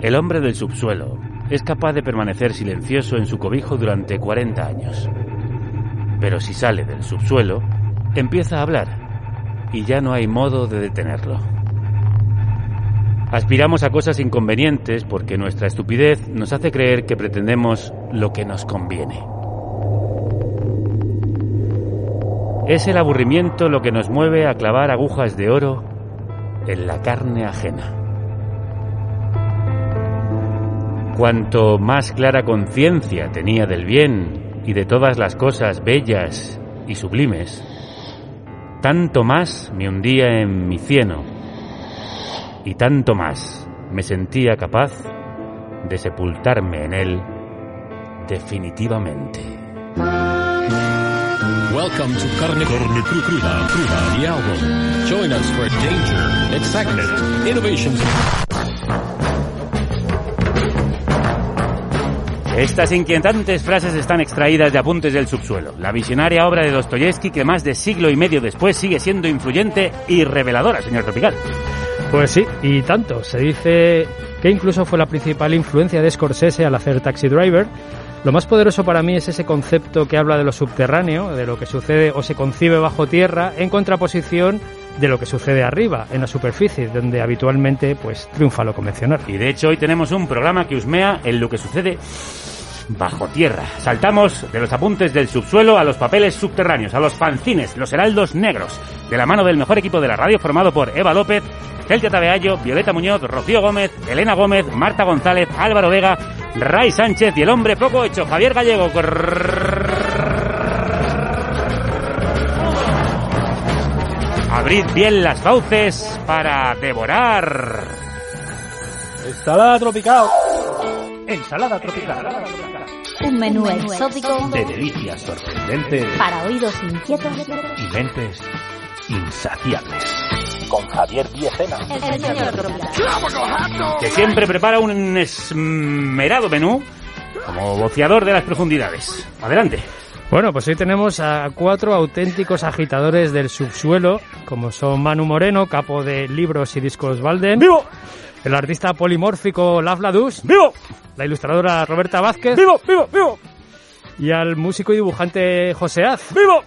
El hombre del subsuelo es capaz de permanecer silencioso en su cobijo durante 40 años. Pero si sale del subsuelo, empieza a hablar y ya no hay modo de detenerlo. Aspiramos a cosas inconvenientes porque nuestra estupidez nos hace creer que pretendemos lo que nos conviene. Es el aburrimiento lo que nos mueve a clavar agujas de oro en la carne ajena. Cuanto más clara conciencia tenía del bien y de todas las cosas bellas y sublimes, tanto más me hundía en mi cieno y tanto más me sentía capaz de sepultarme en él definitivamente. Welcome to Carne, Carne Cru- Cruda, Cruda, the. Join us for danger, excitement, innovations. Estas inquietantes frases están extraídas de Apuntes del Subsuelo, la visionaria obra de Dostoyevsky que más de siglo y medio después sigue siendo influyente y reveladora, señor Tropical. Pues sí, y tanto. Se dice que incluso fue la principal influencia de Scorsese al hacer Taxi Driver. Lo más poderoso para mí es ese concepto que habla de lo subterráneo, de lo que sucede o se concibe bajo tierra, en contraposición de lo que sucede arriba, en la superficie, donde habitualmente pues triunfa lo convencional. Y de hecho hoy tenemos un programa que husmea en lo que sucede bajo tierra. Saltamos de los apuntes del subsuelo a los papeles subterráneos, a los fanzines, los heraldos negros, de la mano del mejor equipo de la radio formado por Eva López, Celtia Tabeallo, Violeta Muñoz, Rocío Gómez, Elena Gómez, Marta González, Álvaro Vega, Ray Sánchez y el hombre poco hecho, Javier Gallego. Abrid bien las fauces para devorar. Ensalada tropical. Ensalada tropical. Un menú exótico De delicias sorprendentes para oídos inquietos. y mentes insaciables. Con Javier Diecena. El señor tropical. que siempre prepara un esmerado menú como boceador de las profundidades. Adelante. Bueno, pues hoy tenemos a cuatro auténticos agitadores del subsuelo, como son Manu Moreno, capo de libros y discos Valden. ¡Vivo! El artista polimórfico Laf Ladus. ¡Vivo! La ilustradora Roberta Vázquez. ¡Vivo! ¡Vivo! ¡Vivo! Y al músico y dibujante José Az. ¡Vivo!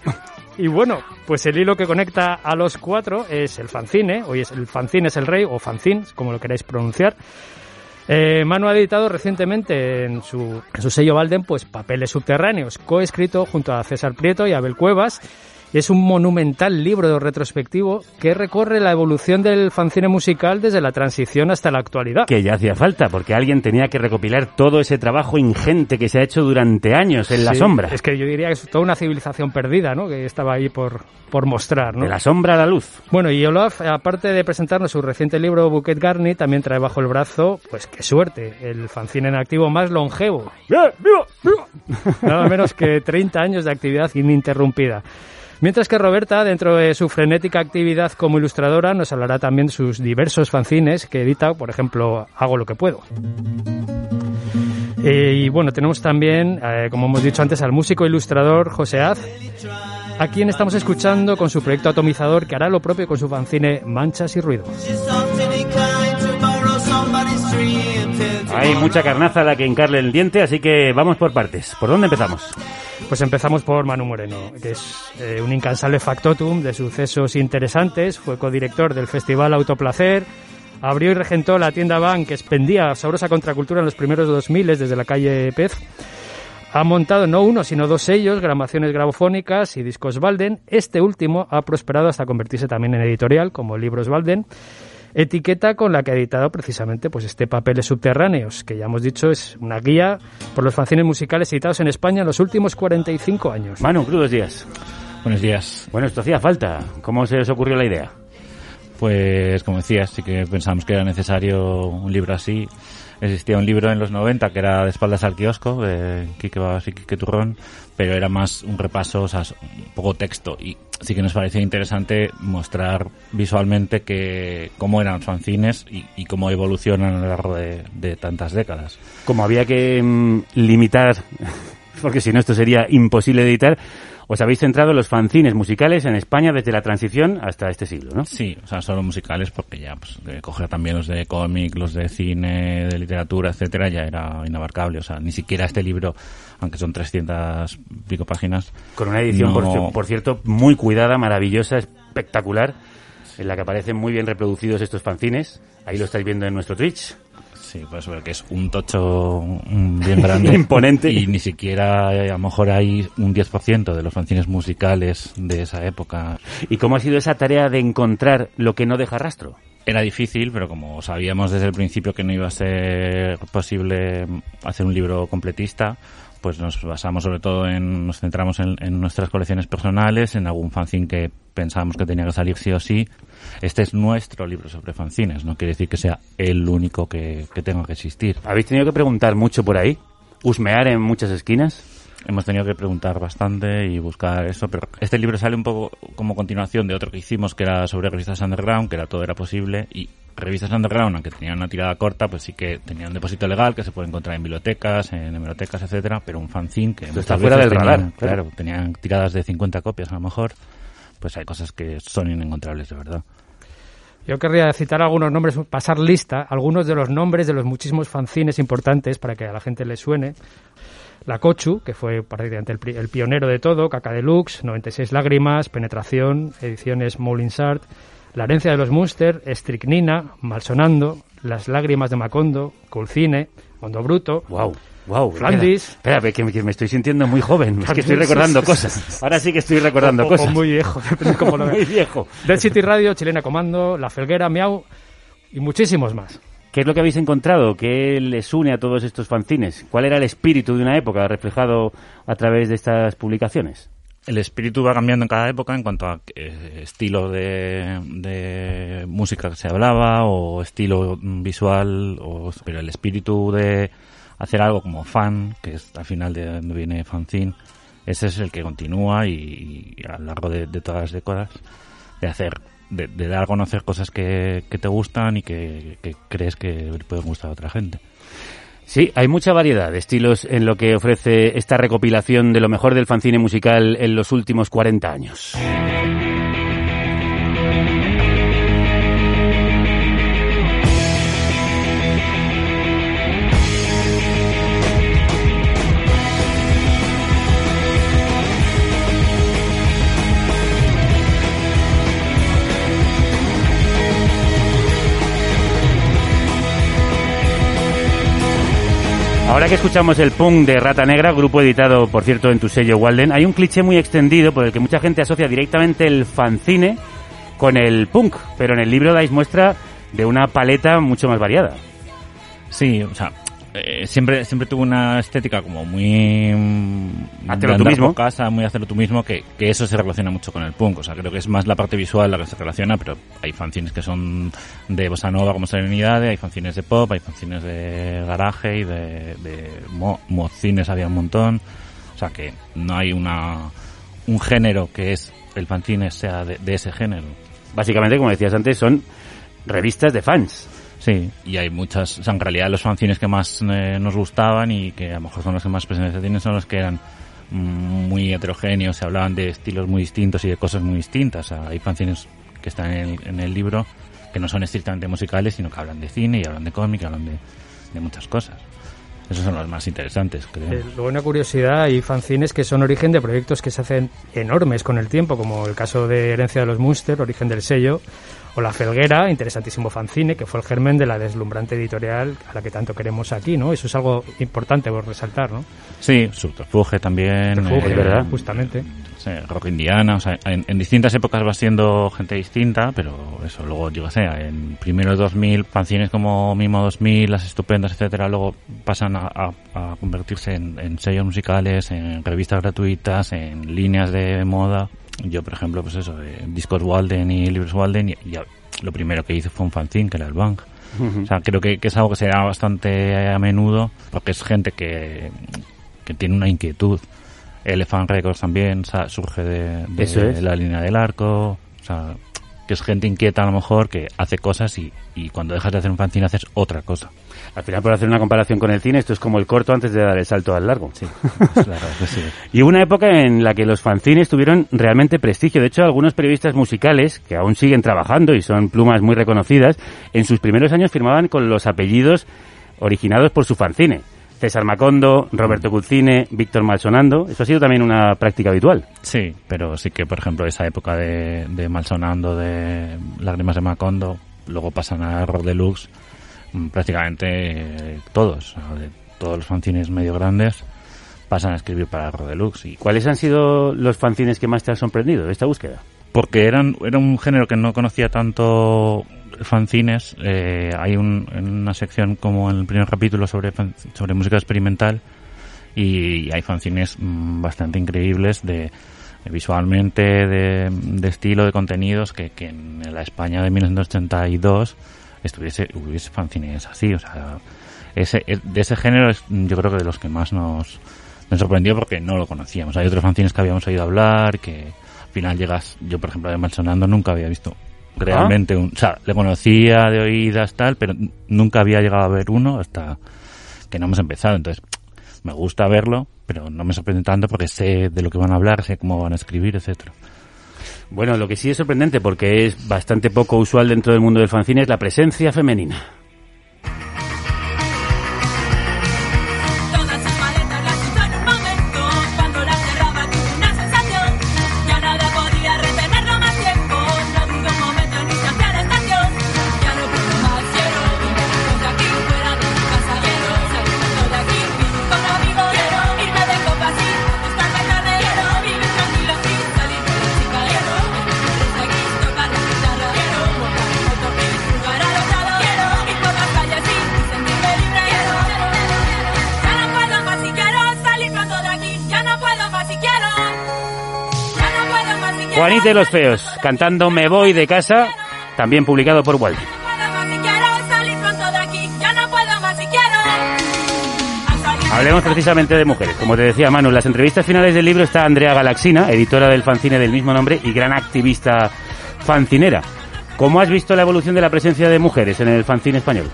Y bueno, pues el hilo que conecta a los cuatro es el fanzine. Hoy es el fanzine es el rey, o fanzine, como lo queráis pronunciar. Eh, Manu ha editado recientemente en su, su sello Valden pues Papeles Subterráneos, coescrito junto a César Prieto y Abel Cuevas. Es un monumental libro retrospectivo que recorre la evolución del fanzine musical desde la transición hasta la actualidad. Que ya hacía falta, porque alguien tenía que recopilar todo ese trabajo ingente que se ha hecho durante años en la Sí, sombra. Es que yo diría que es toda una civilización perdida, ¿no? Que estaba ahí por, por mostrar, ¿no? De la sombra a la luz. Bueno, y Olaf, aparte de presentarnos su reciente libro Bouquet Garni, también trae bajo el brazo, pues qué suerte, el fanzine en activo más longevo. ¡Vivo! ¡Vivo! Nada menos que 30 años de actividad ininterrumpida. Mientras que Roberta, dentro de su frenética actividad como ilustradora, nos hablará también de sus diversos fanzines que edita, por ejemplo, Hago lo que puedo. Eh, y bueno, tenemos también, eh, como hemos dicho antes, al músico ilustrador José Az, a quien estamos escuchando con su proyecto atomizador que hará lo propio con su fanzine Manchas y Ruido. Hay mucha carnaza a la que hincarle el diente, así que vamos por partes. ¿Por dónde empezamos? Pues empezamos por Manu Moreno, que es eh, un incansable factotum de sucesos interesantes. Fue codirector del Festival Autoplacer. Abrió y regentó la tienda Van, que expendía sabrosa contracultura en los primeros 2000 desde la calle Pez. Ha montado no uno, sino dos sellos, grabaciones grabofónicas y discos Valden. Este último ha prosperado hasta convertirse también en editorial, como Libros Valden. Etiqueta con la que ha editado precisamente pues este Papeles Subterráneos, que ya hemos dicho es una guía por los fanzines musicales editados en España en los últimos 45 años. Manu, crudos días. Buenos días. Bueno, esto hacía falta. ¿Cómo se os ocurrió la idea? Pues, como decías, sí que pensamos que era necesario un libro así. Existía un libro en los 90 que era de espaldas al kiosco, de Quique Babas y Quique Turrón, pero era más un repaso, o sea, un poco texto. Y sí que nos parecía interesante mostrar visualmente que cómo eran los fanzines y, cómo evolucionan a lo largo de, de tantas décadas. Como había que mm, limitar, porque si no esto sería imposible de editar, os habéis centrado en los fanzines musicales en España desde la transición hasta este siglo, ¿no? Sí, o sea, solo musicales porque ya pues, de coger también los de cómic, los de cine, de literatura, etcétera, ya era inabarcable. O sea, ni siquiera este libro, aunque son 300 pico páginas. Con una edición, por, por cierto, muy cuidada, maravillosa, espectacular, en la que aparecen muy bien reproducidos estos fanzines. Ahí lo estáis viendo en nuestro Twitch. Sí, pues que es un tocho bien grande. Imponente. Y ni siquiera eh, a lo mejor hay un 10% de los fanzines musicales de esa época. ¿Y cómo ha sido esa tarea de encontrar lo que no deja rastro? Era difícil, pero como sabíamos desde el principio que no iba a ser posible hacer un libro completista, pues nos basamos sobre todo en, nos centramos en, en nuestras colecciones personales, en algún fanzine que pensábamos que tenía que salir sí o sí. Este es nuestro libro sobre fanzines, no quiere decir que sea el único que, que tenga que existir. ¿Habéis tenido que preguntar mucho por ahí? ¿Husmear en muchas esquinas? Hemos tenido que preguntar bastante y buscar eso, pero este libro sale un poco como continuación de otro que hicimos que era sobre revistas underground, que era todo era posible y revistas underground, aunque tenían una tirada corta, pues sí que tenían un depósito legal que se puede encontrar en bibliotecas, en hemerotecas, etcétera, pero un fanzine que Esto está fuera del tenían- radar, claro. claro, tenían tiradas de 50 copias a lo mejor, pues hay cosas que son inencontrables de verdad. Yo querría citar algunos nombres, pasar lista, algunos de los nombres de los muchísimos fanzines importantes para que a la gente le suene. La Cochu, que fue prácticamente el, pri- el pionero de todo, Caca Deluxe, 96 Lágrimas, Penetración, Ediciones Moulinsart, La Herencia de los Munster, Estricnina, Malsonando, Las Lágrimas de Macondo, Culcine, Mondo Bruto, Wow, wow. Flandis. Espera, espera, que, que me estoy sintiendo muy joven. Es que estoy recordando cosas. Ahora sí que estoy recordando o- o- cosas. o muy viejo, depende cómo lo muy viejo. Dead City Radio, Chilena Comando, La Felguera, Miau y muchísimos más. ¿Qué es lo que habéis encontrado? ¿Qué les une a todos estos fanzines? ¿Cuál era el espíritu de una época reflejado a través de estas publicaciones? El espíritu va cambiando en cada época en cuanto a eh, estilo de, música que se hablaba o estilo visual, o, pero el espíritu de hacer algo como fan, que es al final de donde viene fanzine, ese es el que continúa y, a lo largo de, todas las décadas de hacer, de, de dar a conocer cosas que, que te gustan y que, que crees que pueden gustar a otra gente. Sí, hay mucha variedad de estilos en lo que ofrece esta recopilación de lo mejor del fanzine musical en los últimos 40 años. Ahora que escuchamos el punk de Rata Negra, grupo editado, por cierto, en tu sello Walden, hay un cliché muy extendido por el que mucha gente asocia directamente el fanzine con el punk, pero en el libro dais muestra de una paleta mucho más variada. Sí, o sea, eh, siempre siempre tuvo una estética como muy mm, Hacerlo tú mismo. casa, muy hacerlo tú mismo, que, que eso se relaciona mucho con el punk. O sea, creo que es más la parte visual la que se relaciona, pero hay fanzines que son de bossa nova como Serenidade, hay fanzines de pop, hay fanzines de garaje y de, de mo, mocines había un montón. O sea, que no hay una un género que es el fanzine sea de, de ese género. Básicamente, como decías antes, son revistas de fans. Sí, y hay muchas, o sea, en realidad los fanzines que más eh, nos gustaban y que a lo mejor son los que más presencia tienen son los que eran mm, muy heterogéneos, se hablaban de estilos muy distintos y de cosas muy distintas. O sea, hay fanzines que están en el, en el libro que no son estrictamente musicales, sino que hablan de cine y hablan de cómic, y hablan de, de muchas cosas. Esos son los más interesantes, creo. Eh, luego, una curiosidad, hay fanzines que son origen de proyectos que se hacen enormes con el tiempo, como el caso de Herencia de los Munster, origen del sello, o La Felguera, interesantísimo fanzine, que fue el germen de la deslumbrante editorial a la que tanto queremos aquí, ¿no? Eso es algo importante por resaltar, ¿no? Sí, Subterfuge también. Refugio, es verdad. Justamente. Sí, rock indiana, o sea, en, en distintas épocas va siendo gente distinta, pero eso, luego, yo qué sé, en primero 2000, fanzines como Mimo 2000, Las Estupendas, etcétera, luego pasan a, a- a convertirse en, en sellos musicales, en revistas gratuitas, en líneas de moda. Yo, por ejemplo, pues eso, de discos Walden y libros Walden, y, y lo primero que hizo fue un fanzine, que era el Bang. O sea, creo que, que es algo que se da bastante a menudo, porque es gente que, que tiene una inquietud. Elephant Records también surge de, la línea del arco. O sea, que es gente inquieta a lo mejor que hace cosas y, y cuando dejas de hacer un fanzine haces otra cosa. Al final, por hacer una comparación con el cine, esto es como el corto antes de dar el salto al largo. Sí, es la verdad que sí. Y hubo una época en la que los fanzines tuvieron realmente prestigio. De hecho, algunos periodistas musicales, que aún siguen trabajando y son plumas muy reconocidas, en sus primeros años firmaban con los apellidos originados por su fanzine. César Macondo, Roberto Cuzzine, Víctor Malsonando. Eso ha sido también una práctica habitual. Sí, pero sí que, por ejemplo, esa época de, de Malsonando, de Lágrimas de Macondo, luego pasan a Rock Deluxe, mm, prácticamente eh, todos, de todos los fanzines medio grandes, pasan a escribir para Rock Deluxe. Y, ¿Cuáles han sido los fanzines que más te han sorprendido de esta búsqueda? porque eran, era un género que no conocía tanto fanzines, eh, hay un, una sección como en el primer capítulo sobre, sobre música experimental y hay fanzines mm, bastante increíbles de, visualmente, de, estilo, de contenidos, que, que en la España de 1982 estuviese, hubiese fanzines así, o sea, ese, e- de ese género es yo creo que de los que más nos, nos sorprendió porque no lo conocíamos. Hay otros fanzines que habíamos oído hablar, que al final llegas, yo por ejemplo de Malsonando nunca había visto realmente un, o sea, le conocía de oídas tal, pero nunca había llegado a ver uno hasta que no hemos empezado, entonces me gusta verlo, pero no me sorprende tanto porque sé de lo que van a hablar, sé cómo van a escribir, etcétera. Bueno, lo que sí es sorprendente, porque es bastante poco usual dentro del mundo del fanzine, es la presencia femenina. Juanita y los feos, cantando Me voy de casa, también publicado por Walden. Ya no puedo más si quiero salir pronto de aquí. Ya no puedo más si quiero. Al salir- Hablemos precisamente de mujeres. Como te decía Manu, en las entrevistas finales del libro está Andrea Galaxina, editora del fanzine del mismo nombre y gran activista fancinera. ¿Cómo has visto la evolución de la presencia de mujeres en el fanzine español?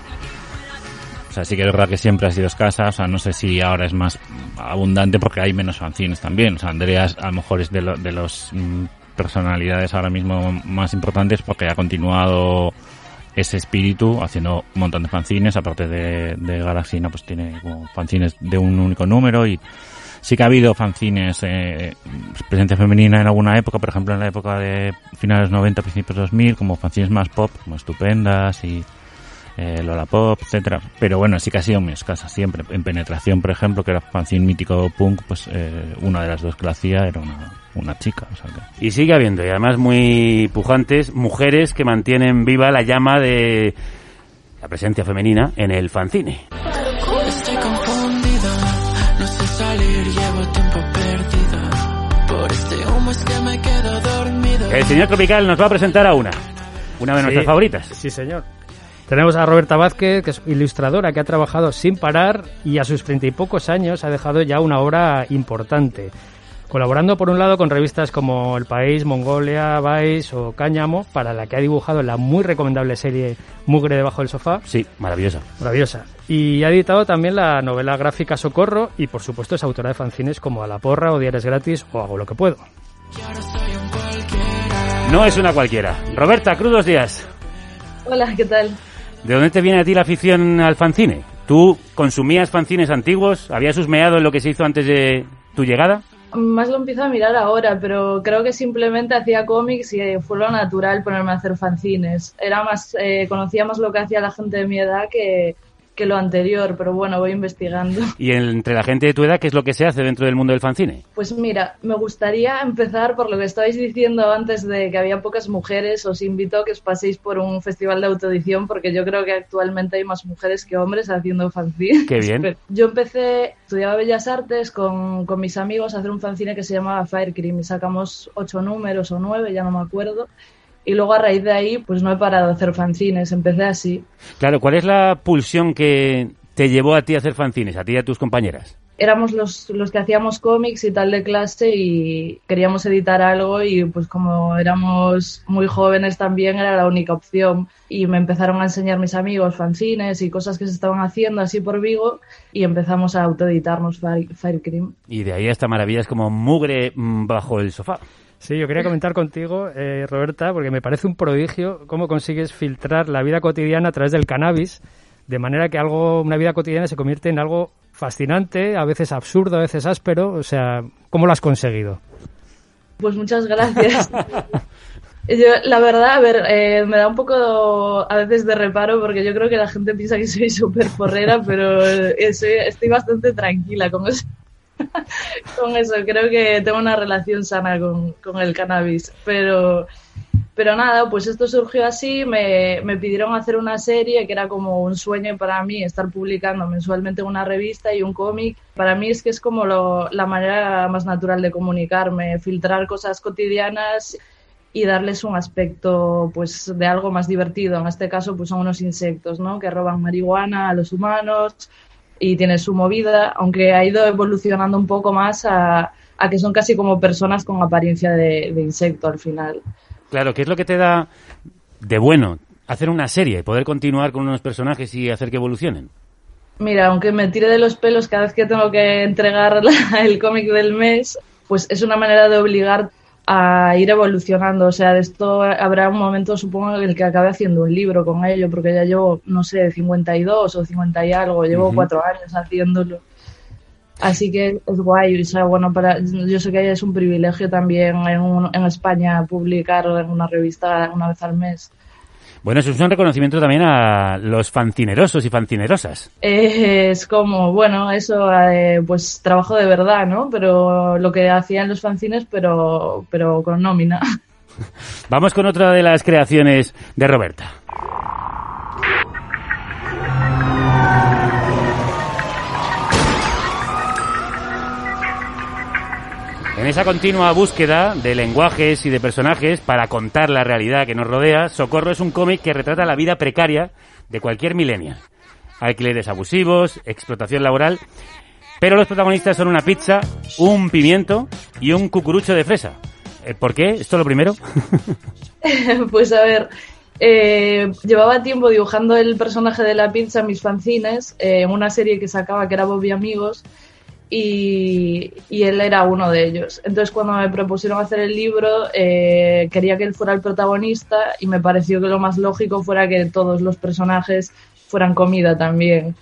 O sea, sí que es verdad que siempre ha sido escasa, o sea, no sé si ahora es más abundante porque hay menos fanzines también. O sea, Andreas a lo mejor es de, lo- de los mm, personalidades ahora mismo más importantes porque ha continuado ese espíritu haciendo un montón de fanzines, aparte de, de Galaxina, pues tiene como fanzines de un único número y sí que ha habido fanzines, eh, presencia femenina en alguna época, por ejemplo en la época de finales 90, principios 2000, como fanzines más pop, como Estupendas y eh, Lola Pop, etcétera. Pero bueno, sí que ha sido muy escasa siempre. En Penetración, por ejemplo, que era fanzine mítico punk, pues eh, una de las dos que lo hacía era una, una chica. O sea que... Y sigue habiendo, y además muy pujantes, mujeres que mantienen viva la llama de la presencia femenina en el fanzine. Estoy confundida, no sé salir, llevo tiempo perdida. Por este humo es que me quedo dormida. El señor Tropical nos va a presentar a una, una de nuestras favoritas. Sí, señor. Tenemos a Roberta Vázquez, que es ilustradora, que ha trabajado sin parar y a sus treinta y pocos años ha dejado ya una obra importante. Colaborando por un lado con revistas como El País, Mongolia, Vice o Cáñamo, para la que ha dibujado la muy recomendable serie Mugre debajo del sofá, Sí, maravillosa. maravillosa. Y ha editado también la novela gráfica Socorro y por supuesto es autora de fanzines como A la porra o Diarios gratis o Hago lo que puedo. No es una cualquiera. Roberta, crudos días. Hola, ¿qué tal? ¿De dónde te viene a ti la afición al fanzine? ¿Tú consumías fanzines antiguos? ¿Habías husmeado en lo que se hizo antes de tu llegada? Más lo empiezo a mirar ahora, pero creo que simplemente hacía cómics y eh, fue lo natural ponerme a hacer fanzines. Era más, eh, conocía más lo que hacía la gente de mi edad que, que lo anterior, pero bueno, voy investigando. Y entre la gente de tu edad, ¿qué es lo que se hace dentro del mundo del fanzine? Pues mira, me gustaría empezar por lo que estabais diciendo antes de que había pocas mujeres. Os invito a que os paséis por un festival de autoedición porque yo creo que actualmente hay más mujeres que hombres haciendo fanzine. Qué bien. Yo empecé, estudiaba Bellas Artes con, con mis amigos a hacer un fanzine que se llamaba Fire Cream y sacamos ocho números o nueve, ya no me acuerdo. Y luego a raíz de ahí, pues no he parado de hacer fanzines, empecé así. Claro, ¿cuál es la pulsión que te llevó a ti a hacer fanzines, a ti y a tus compañeras? Éramos los, los que hacíamos cómics y tal de clase y queríamos editar algo y pues como éramos muy jóvenes también era la única opción y me empezaron a enseñar mis amigos fanzines y cosas que se estaban haciendo así por Vigo y empezamos a autoeditarnos Fire, Fire Cream. Y de ahí hasta maravillas como mugre mm, bajo el sofá. Sí, yo quería comentar contigo, eh, Roberta, porque me parece un prodigio cómo consigues filtrar la vida cotidiana a través del cannabis, de manera que algo, una vida cotidiana se convierte en algo fascinante, a veces absurdo, a veces áspero. O sea, ¿cómo lo has conseguido? Pues muchas gracias. Yo, la verdad, a ver, eh, me da un poco a veces de reparo porque yo creo que la gente piensa que soy súper porrera, pero eh, estoy bastante tranquila con eso. con eso, creo que tengo una relación sana con, con el cannabis. Pero, pero nada, pues esto surgió así, me, me pidieron hacer una serie que era como un sueño para mí, estar publicando mensualmente una revista y un cómic. Para mí es que es como lo- la manera más natural de comunicarme, filtrar cosas cotidianas y darles un aspecto pues de algo más divertido. En este caso pues son unos insectos, ¿no? Que roban marihuana a los humanos y tiene su movida, aunque ha ido evolucionando un poco más a, a que son casi como personas con apariencia de, de insecto al final. Claro, ¿qué es lo que te da de bueno hacer una serie, poder continuar con unos personajes y hacer que evolucionen? Mira, aunque me tire de los pelos cada vez que tengo que entregar la- el cómic del mes, pues es una manera de obligar a ir evolucionando. O sea, de esto habrá un momento, supongo, en el que acabe haciendo un libro con ello, porque ya llevo, no sé, 52 o 50 y algo, llevo cuatro años haciéndolo. Así que es guay, o sea, bueno, para, yo sé que es un privilegio también en, un- en España publicar en una revista una vez al mes. Bueno, eso es un reconocimiento también a los fancinerosos y fancinerosas. Eh, es como, bueno, eso, eh, pues trabajo de verdad, ¿no? Pero lo que hacían los fanzines, pero, pero con nómina. Vamos con otra de las creaciones de Roberta. En esa continua búsqueda de lenguajes y de personajes para contar la realidad que nos rodea, Socorro es un cómic que retrata la vida precaria de cualquier millennial. Alquileres abusivos, explotación laboral, pero los protagonistas son una pizza, un pimiento y un cucurucho de fresa. Eh, ¿Por qué? ¿Esto lo primero? pues a ver, eh, llevaba tiempo dibujando el personaje de la pizza en mis fanzines, eh, en una serie que sacaba que era Bobby Amigos, y, y él era uno de ellos. Entonces cuando me propusieron hacer el libro, eh, quería que él fuera el protagonista y me pareció que lo más lógico fuera que todos los personajes fueran comida también.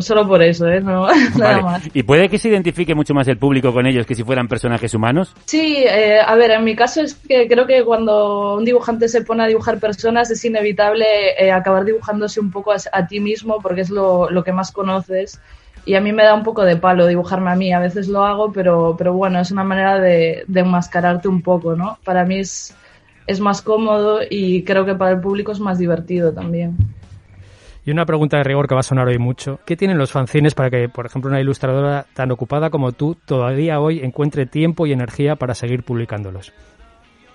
Solo por eso, ¿eh? No, nada Vale. más. ¿Y puede que se identifique mucho más el público con ellos que si fueran personajes humanos? Sí, eh, a ver, en mi caso es que creo que cuando un dibujante se pone a dibujar personas es inevitable eh, acabar dibujándose un poco a, a ti mismo porque es lo, lo que más conoces. Y a mí me da un poco de palo dibujarme a mí. A veces lo hago, pero, pero bueno, es una manera de, de enmascararte un poco, ¿no? Para mí es, es más cómodo y creo que para el público es más divertido también. Y una pregunta de rigor que va a sonar hoy mucho. ¿Qué tienen los fanzines para que, por ejemplo, una ilustradora tan ocupada como tú todavía hoy encuentre tiempo y energía para seguir publicándolos?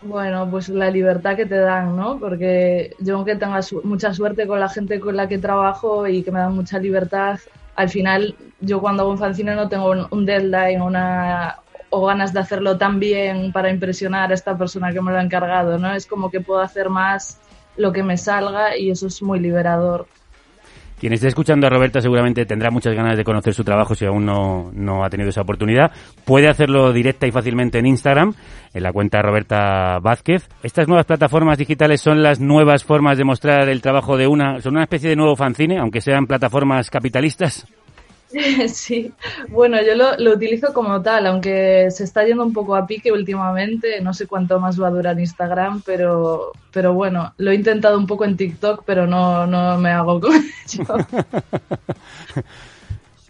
Bueno, pues la libertad que te dan, ¿no? Porque yo aunque tenga su- mucha suerte con la gente con la que trabajo y que me dan mucha libertad, al final yo cuando hago un fanzine no tengo un, deadline una, o ganas de hacerlo tan bien para impresionar a esta persona que me lo ha encargado, ¿no? Es como que puedo hacer más lo que me salga y eso es muy liberador. Quien esté escuchando a Roberta seguramente tendrá muchas ganas de conocer su trabajo si aún no, no ha tenido esa oportunidad. Puede hacerlo directa y fácilmente en Instagram, en la cuenta Roberta Vázquez. Estas nuevas plataformas digitales son las nuevas formas de mostrar el trabajo de una, son una especie de nuevo fanzine, aunque sean plataformas capitalistas. Sí, bueno, yo lo, lo utilizo como tal, aunque se está yendo un poco a pique últimamente, no sé cuánto más va a durar Instagram, pero, pero bueno, lo he intentado un poco en TikTok, pero no, no me hago con ello.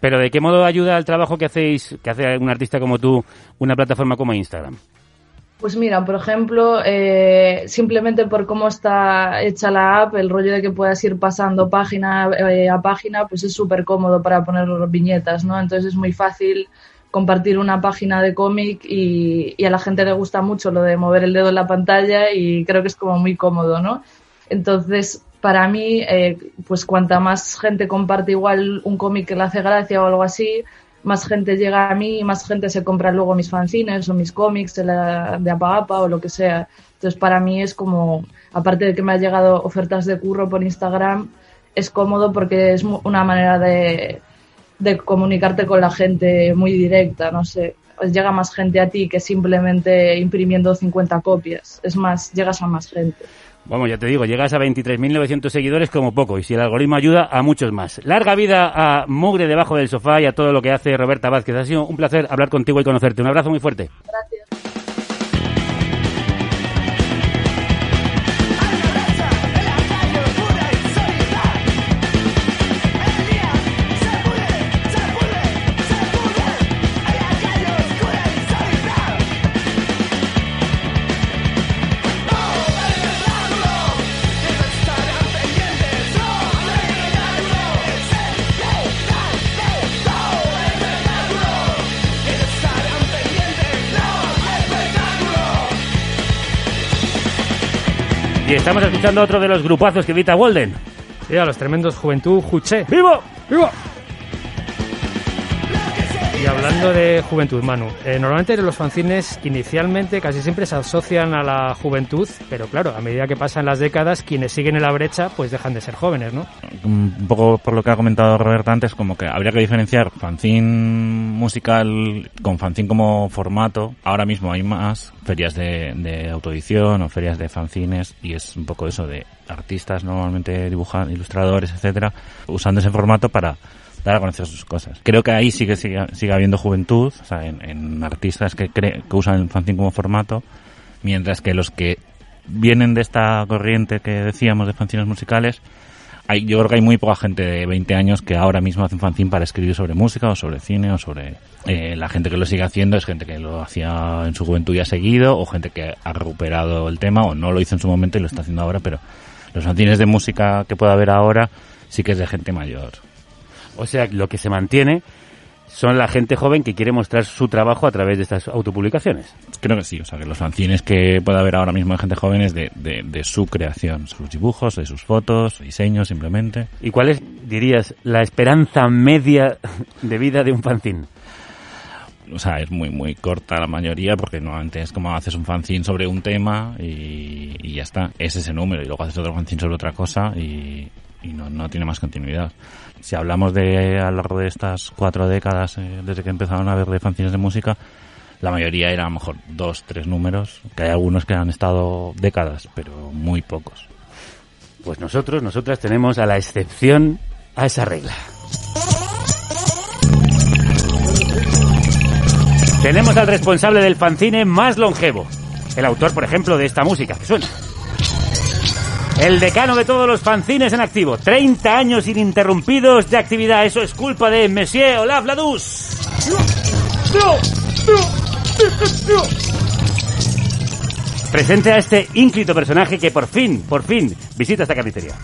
Pero ¿de qué modo ayuda al trabajo que hacéis, que hace un artista como tú, una plataforma como Instagram? Pues mira, por ejemplo, eh, simplemente por cómo está hecha la app, el rollo de que puedas ir pasando página eh, a página, pues es súper cómodo para poner viñetas, ¿no? Entonces es muy fácil compartir una página de cómic y, y a la gente le gusta mucho lo de mover el dedo en la pantalla y creo que es como muy cómodo, ¿no? Entonces, para mí, eh, pues cuanta más gente comparte igual un cómic que le hace gracia o algo así, más gente llega a mí más gente se compra luego mis fanzines o mis cómics de, la, de o lo que sea. Entonces, para mí es como, aparte de que me ha llegado ofertas de curro por Instagram, es cómodo porque es una manera de, de comunicarte con la gente muy directa, no sé. Pues llega más gente a ti que simplemente imprimiendo 50 copias. Es más, llegas a más gente. Vamos, ya te digo, llegas a 23.900 seguidores como poco, y si el algoritmo ayuda, a muchos más. Larga vida a Mugre debajo del sofá y a todo lo que hace Roberta Vázquez. Ha sido un placer hablar contigo y conocerte. Un abrazo muy fuerte. Y estamos escuchando otro de los grupazos que edita Walden. Sí, a los tremendos Juventud Juché. ¡Vivo! ¡Vivo! Y hablando de juventud, Manu, eh, normalmente los fanzines inicialmente casi siempre se asocian a la juventud, pero claro, a medida que pasan las décadas, quienes siguen en la brecha pues dejan de ser jóvenes, ¿no? un poco por lo que ha comentado Roberta antes, como que habría que diferenciar fanzine musical con fanzine como formato. Ahora mismo hay más ferias de, de o ferias de fanzines y es un poco eso de artistas normalmente dibujan, ilustradores, etcétera, usando ese formato para dar a conocer sus cosas. Creo que ahí sí que sigue, sigue habiendo juventud, o sea, en, artistas que, cre- que usan el fanzine como formato, mientras que los que vienen de esta corriente que decíamos de fanzines musicales, hay, yo creo que hay muy poca gente de 20 años que ahora mismo hace un fanzine para escribir sobre música o sobre cine o sobre... eh, la gente que lo sigue haciendo es gente que lo hacía en su juventud y ha seguido o gente que ha recuperado el tema o no lo hizo en su momento y lo está haciendo ahora, pero los fanzines de música que pueda haber ahora sí que es de gente mayor. O sea, lo que se mantiene son la gente joven que quiere mostrar su trabajo a través de estas autopublicaciones. Creo que sí, o sea, que los fanzines que pueda haber ahora mismo de gente joven es de, de, de su creación, sus dibujos, de sus fotos, diseños simplemente. ¿Y cuál es, dirías, la esperanza media de vida de un fanzine? o sea, es muy, muy corta la mayoría porque normalmente es como haces un fanzine sobre un tema y, y ya está, es ese número y luego haces otro fanzine sobre otra cosa y, y no, no tiene más continuidad. Si hablamos de a lo largo de estas cuatro décadas, eh, desde que empezaron a haber de fanzines de música, la mayoría era a lo mejor dos, tres números, que hay algunos que han estado décadas, pero muy pocos. Pues nosotros, nosotras tenemos a la excepción a esa regla. Tenemos al responsable del fanzine más longevo. El autor, por ejemplo, de esta música que suena. El decano de todos los fanzines en activo. 30 años ininterrumpidos de actividad. Eso es culpa de Monsieur Olaf Ladus. Presente a este ínclito personaje que por fin, por fin, visita esta carnicería.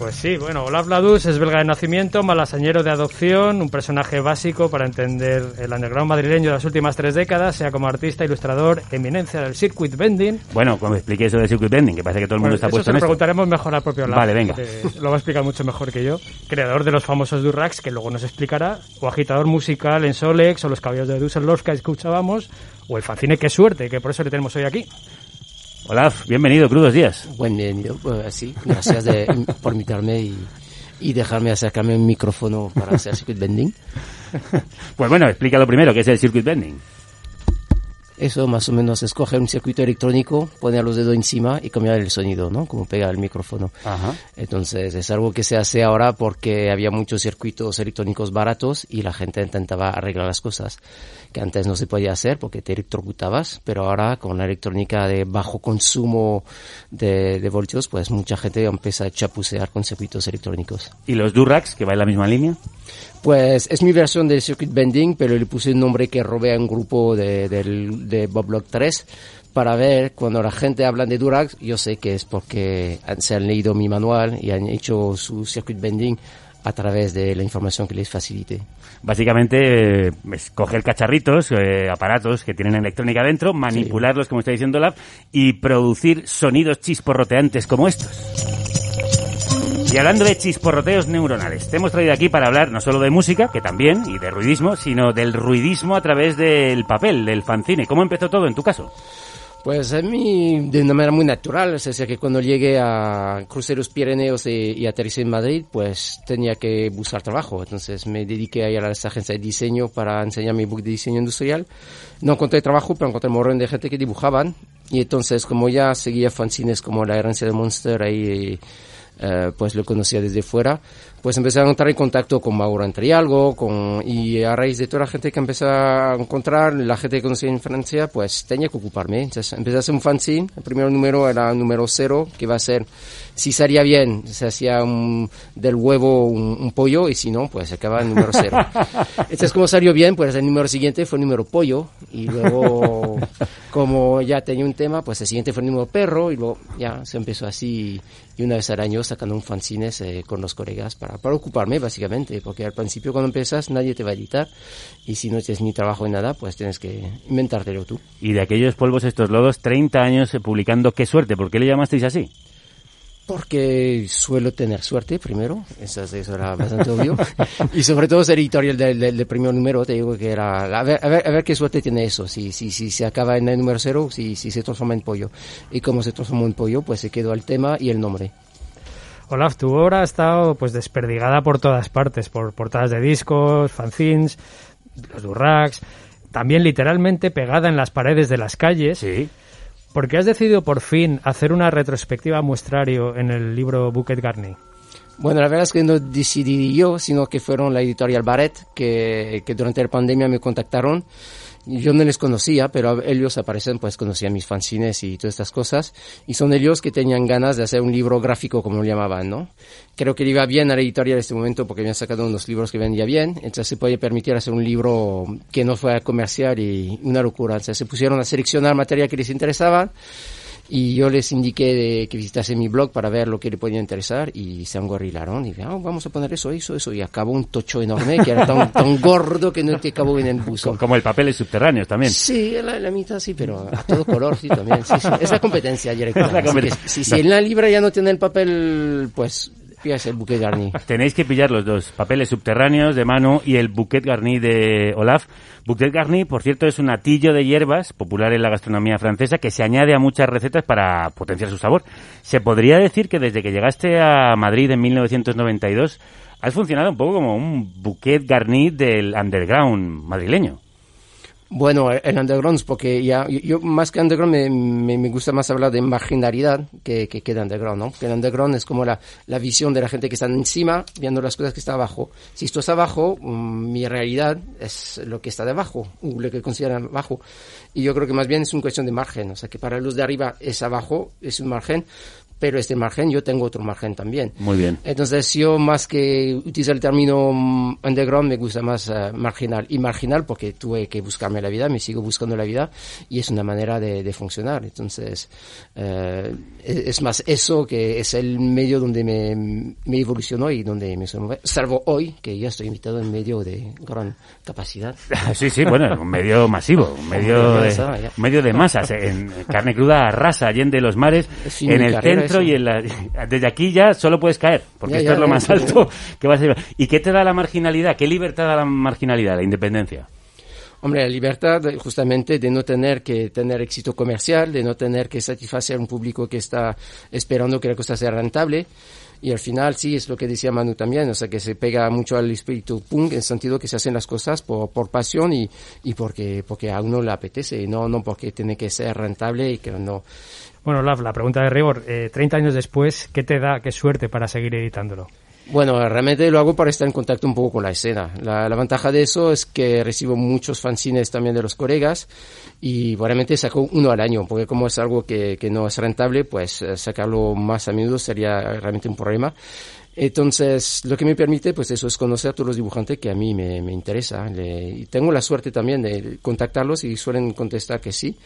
Pues sí, bueno, Olaf Ladus es belga de nacimiento, malasañero de adopción, un personaje básico para entender el underground madrileño de las últimas tres décadas, sea como artista, ilustrador, eminencia del circuit bending. Bueno, cuando expliqué eso de circuit bending, que parece que todo el mundo Bueno, está eso puesto se en lo esto. preguntaremos mejor al propio Olaf. Vale, venga. Lo va a explicar mucho mejor que yo. Creador de los famosos Durrax, que luego nos explicará, o agitador musical en Solex, o los caballos de Düsseldorf que escuchábamos, o el fanzine Qué Suerte, que por eso le tenemos hoy aquí. Olaf, bienvenido, crudos días. Bienvenido, pues sí, gracias de- por invitarme y, y dejarme acercarme el micrófono para hacer circuit bending. Pues bueno, explícalo primero, ¿qué es el circuit bending? Eso más o menos es coger un circuito electrónico, poner los dedos encima y cambiar el sonido, ¿no? Como pega el micrófono. Ajá. Entonces es algo que se hace ahora porque había muchos circuitos electrónicos baratos y la gente intentaba arreglar las cosas que antes no se podía hacer porque te electrocutabas, pero ahora con la electrónica de bajo consumo de, de voltios, pues mucha gente empieza a chapucear con circuitos electrónicos. ¿Y los Durax, que va en la misma línea? Pues es mi versión del circuit bending, pero le puse un nombre que robé a un grupo de, de Boblog 3 para ver cuando la gente habla de Durax, yo sé que es porque han- se han leído mi manual y han hecho su circuit bending a través de la información que les facilite. Básicamente, eh, es coger cacharritos, eh, aparatos que tienen electrónica dentro, manipularlos, como está diciendo Lab, y producir sonidos chisporroteantes como estos. Y hablando de chisporroteos neuronales, te hemos traído aquí para hablar no solo de música, que también, y de ruidismo, sino del ruidismo a través del papel, del fanzine. ¿Cómo empezó todo en tu caso? Pues a mí de una manera muy natural, es decir, que cuando llegué a Cruceros Pirineos y, y aterricé en Madrid, pues tenía que buscar trabajo. Entonces me dediqué a ir a esa agencia de diseño para enseñar mi book de diseño industrial. No encontré trabajo, pero encontré un morón de gente que dibujaban. Y entonces, como ya seguía fanzines como La herencia de Monster, ahí eh, pues lo conocía desde fuera, pues empecé a entrar en contacto con Mauro Entrialgo, con, y a raíz de toda la gente que empecé a encontrar, la gente que conocía en Francia, pues tenía que ocuparme. Entonces empecé a hacer un fanzine, el primer número era el número cero, que va a ser, si salía bien, se hacía un- del huevo un, un pollo, y si no, pues se acaba el número cero. Entonces como salió bien, pues el número siguiente fue el número pollo, y luego, como ya tenía un tema, pues el siguiente fue el número perro, y luego ya se empezó así, y una vez al año sacando un fanzine eh, con los colegas para, para ocuparme básicamente, porque al principio cuando empiezas nadie te va a editar y si no tienes ni trabajo ni nada, pues tienes que inventártelo tú. Y de aquellos polvos estos lodos, 30 años eh, publicando qué suerte. ¿Por qué le llamasteis así? Porque suelo tener suerte primero, eso, eso era bastante obvio, y sobre todo ser editorial del, del, del primer número, te digo que era, a ver, a ver, a ver qué suerte tiene eso, si, si, si se acaba en el número cero, si, si se transforma en pollo. Y como se transformó en pollo, pues se quedó el tema y el nombre. Olaf, tu obra ha estado pues desperdigada por todas partes, por portadas de discos, fanzines, los durracks, también literalmente pegada en las paredes de las calles. Sí. ¿Por qué has decidido por fin hacer una retrospectiva muestrario en el libro Bucket Garni? Bueno, la verdad es que no decidí yo, sino que fueron la editorial Barrett que, que durante la pandemia me contactaron. Yo no les conocía, pero ellos aparecen, pues conocían mis fanzines y todas estas cosas. Y son ellos que tenían ganas de hacer un libro gráfico, como lo llamaban, ¿no? Creo que iba bien a la editorial en este momento porque habían sacado unos libros que vendía bien. Entonces se puede permitir hacer un libro que no fuera comercial y una locura. Entonces se pusieron a seleccionar material que les interesaba y yo les indiqué de que visitasen mi blog para ver lo que le podía interesar y se engorrilaron y dije, ah, vamos a poner eso, eso, eso y acabó un tocho enorme que era tan, tan gordo que no te acabó en el buzón. Como el papel subterráneos también. Sí, la, la mitad sí, pero a todo color sí también. Sí, sí. Es la competencia directa. Es si, si en la libra ya no tiene el papel, pues el. Tenéis que pillar los dos, papeles subterráneos de Manu y el bouquet garni de Olaf. Bouquet garni, por cierto, es un atillo de hierbas popular en la gastronomía francesa que se añade a muchas recetas para potenciar su sabor. Se podría decir que desde que llegaste a Madrid en 1992 has funcionado un poco como un bouquet garni del underground madrileño. Bueno, el underground, es porque ya, yo, más que underground me, me, gusta más hablar de marginalidad que, que, que de underground, ¿no? Que el underground es como la, la visión de la gente que está encima viendo las cosas que está abajo. Si esto está abajo, mm, mi realidad es lo que está debajo, lo que consideran abajo. Y yo creo que más bien es una cuestión de margen, o sea que para los de arriba es abajo, es un margen, pero este margen yo tengo otro margen también. Muy bien. Entonces yo más que utilizar el término mm, underground me gusta más uh, marginal. Y marginal porque tuve que buscarme la vida, me sigo buscando la vida y es una manera de, de funcionar. Entonces uh, es más eso que es el medio donde me, me evolucionó y donde me salvo hoy que ya estoy invitado en medio de gran capacidad. Sí, sí, bueno, un medio masivo, un medio de, un medio de masas, en carne cruda arrasa, allende los mares, Sí, en el carrera, centro y en la, desde aquí ya solo puedes caer, porque Ya, esto ya, es lo más alto que vas a llevar. ¿Y qué te da la marginalidad? ¿Qué libertad da la marginalidad, la independencia? Hombre, la libertad justamente de no tener que tener éxito comercial, de no tener que satisfacer un público que está esperando que la cosa sea rentable. Y al final sí es lo que decía Manu también, o sea que se pega mucho al espíritu punk en el sentido que se hacen las cosas por, por pasión y, y porque, porque a uno le apetece, no, no porque tiene que ser rentable y que no. Bueno, Olaf, la pregunta de rigor, eh, 30 años después, ¿qué te da, qué suerte para seguir editándolo? Bueno, realmente lo hago para estar en contacto un poco con la escena. La, la ventaja de eso es que recibo muchos fanzines también de los colegas y realmente saco uno al año, porque como es algo que, que no es rentable, pues eh, sacarlo más a menudo sería realmente un problema. Entonces, lo que me permite, pues eso es conocer a todos los dibujantes que a mí me, me interesa. Le- y tengo la suerte también de contactarlos y suelen contestar que sí.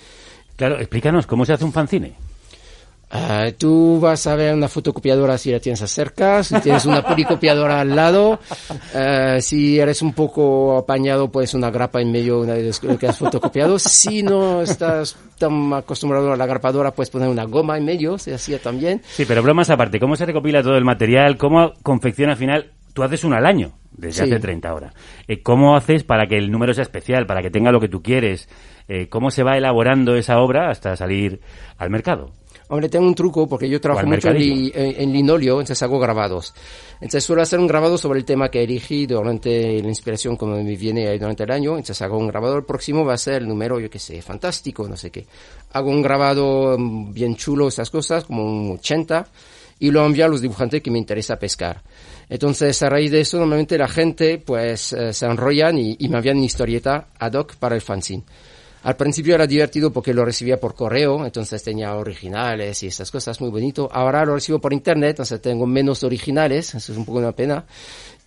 Claro, explícanos, ¿cómo se hace un fanzine? Ah, tú vas a ver una fotocopiadora si la tienes cerca, si tienes una policopiadora al lado, Ah, si eres un poco apañado, pues una grapa en medio una de lo que has fotocopiado. Si no estás tan acostumbrado a la grapadora, puedes poner una goma en medio, se hacía también. Sí, pero bromas aparte, ¿cómo se recopila todo el material? ¿Cómo confecciona al final? Tú haces una al año, desde Sí. hace 30 ahora. Eh, ¿Cómo haces para que el número sea especial, para que tenga lo que tú quieres? Eh, ¿Cómo se va elaborando esa obra hasta salir al mercado? Hombre, tengo un truco porque yo trabajo mucho en, li- en- en linoleo, entonces hago grabados. Entonces suelo hacer un grabado sobre el tema que elegí durante la inspiración como me viene ahí durante el año. Entonces hago un grabado, el próximo va a ser el número, yo qué sé, fantástico, no sé qué. Hago un grabado mm, bien chulo, esas cosas, como un 80, y lo envío a los dibujantes que me interesa pescar. Entonces, a raíz de eso, normalmente la gente, pues, eh, se enrollan y, y me envían una historieta ad hoc para el fanzine. Al principio era divertido porque lo recibía por correo, entonces tenía originales y esas cosas muy bonito. Ahora lo recibo por internet, entonces tengo menos originales, eso es un poco una pena.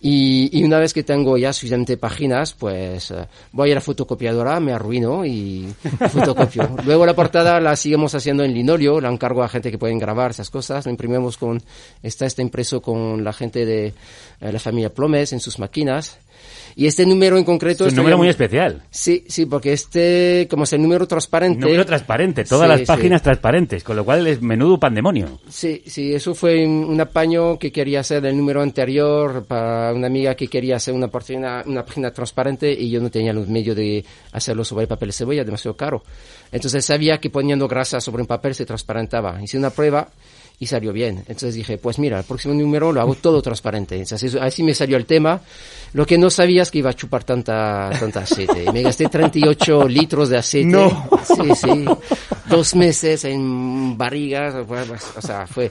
Y, una vez que tengo ya suficiente páginas, pues eh, voy a la fotocopiadora, me arruino y fotocopio. Luego la portada la seguimos haciendo en linoleo, la encargo a gente que pueden grabar esas cosas, lo imprimimos con, está, está impreso con la gente de eh, la familia Plomes en sus máquinas. Y este número en concreto... Es un número muy especial. Sí, sí, porque este, como es el número transparente... Número transparente, todas Sí, las sí. páginas transparentes, con lo cual es menudo pandemonio. Sí, sí, eso fue un, un apaño que quería hacer del número anterior para una amiga que quería hacer una página, una página transparente y yo no tenía los medios de hacerlo sobre papel de cebolla, demasiado caro. Entonces sabía que poniendo grasa sobre un papel se transparentaba. Hice una prueba y salió bien. Entonces dije, pues mira, el próximo número lo hago todo transparente. Entonces así me salió el tema. Lo que no sabía es que iba a chupar tanta, tanta aceite. Me gasté 38 litros de aceite. No. Sí, sí. Dos meses en barrigas. O sea, fue...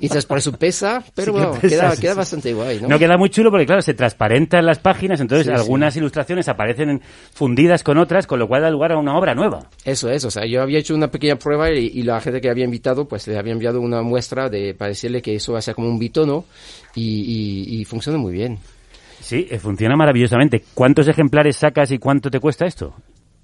Y entonces por eso pesa, pero Sí bueno, pesa, queda, sí, queda sí. bastante guay, ¿no? ¿no? queda muy chulo porque, claro, se transparentan las páginas, entonces algunas ilustraciones aparecen fundidas con otras, con lo cual da lugar a una obra nueva. Eso es, o sea, yo había hecho una pequeña prueba y, y la gente que había invitado, pues le había enviado una muestra de, para decirle que eso va a ser como un bitono y, y, y funciona muy bien. Sí, eh, funciona maravillosamente. ¿Cuántos ejemplares sacas y cuánto te cuesta esto?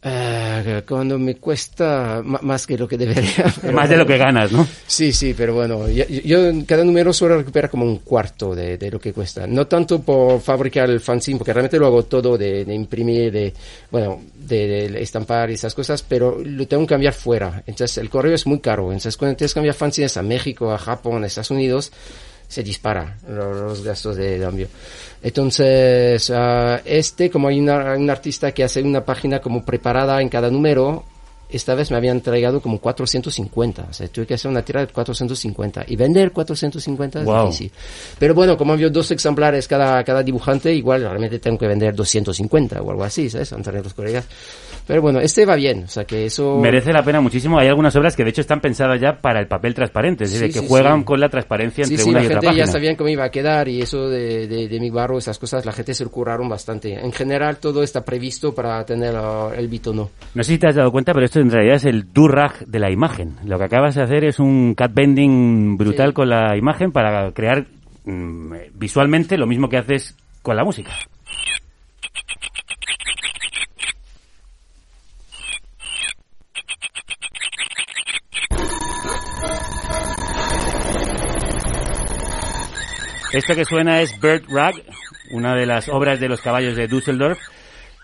Eh, cuando me cuesta más que lo que debería. pero Más de lo que ganas, ¿no? Sí, sí, pero bueno, yo, yo cada número suelo recuperar como un cuarto de, de lo que cuesta. No tanto por fabricar el fanzine, porque realmente lo hago todo de, de imprimir, de, bueno, de, de estampar y esas cosas, pero lo tengo que cambiar fuera. Entonces el correo es muy caro. Entonces cuando tienes que cambiar fanzines a México, a Japón, a Estados Unidos, se dispara los, los gastos de cambio. Entonces, ah, este, como hay una- un artista que hace una página como preparada en cada número, esta vez me habían entregado como 450. O sea, tuve que hacer una tira de 450. Y vender 450 es Wow. difícil. Pero bueno, como había dos ejemplares cada, cada dibujante, igual realmente tengo que vender 250 o algo así, ¿sabes? Entre los colegas. Pero bueno, este va bien. O sea, que eso... Merece la pena muchísimo. Hay algunas obras que de hecho están pensadas ya para el papel transparente, es decir, Sí, que sí, juegan sí. con la transparencia Sí, entre sí, una la y otra gente ya página. sabían cómo iba a quedar y eso de, de, de mi barro, esas cosas, la gente se lo curaron bastante. En general, todo está previsto para tener ah, el bitono. No sé si te has dado cuenta, pero esto en realidad es el durag de la imagen. Lo que acabas de hacer es un cat bending brutal con la imagen para crear mm, visualmente lo mismo que haces con la música. Esto que suena es Bird Rag, una de las obras de los caballos de Düsseldorf,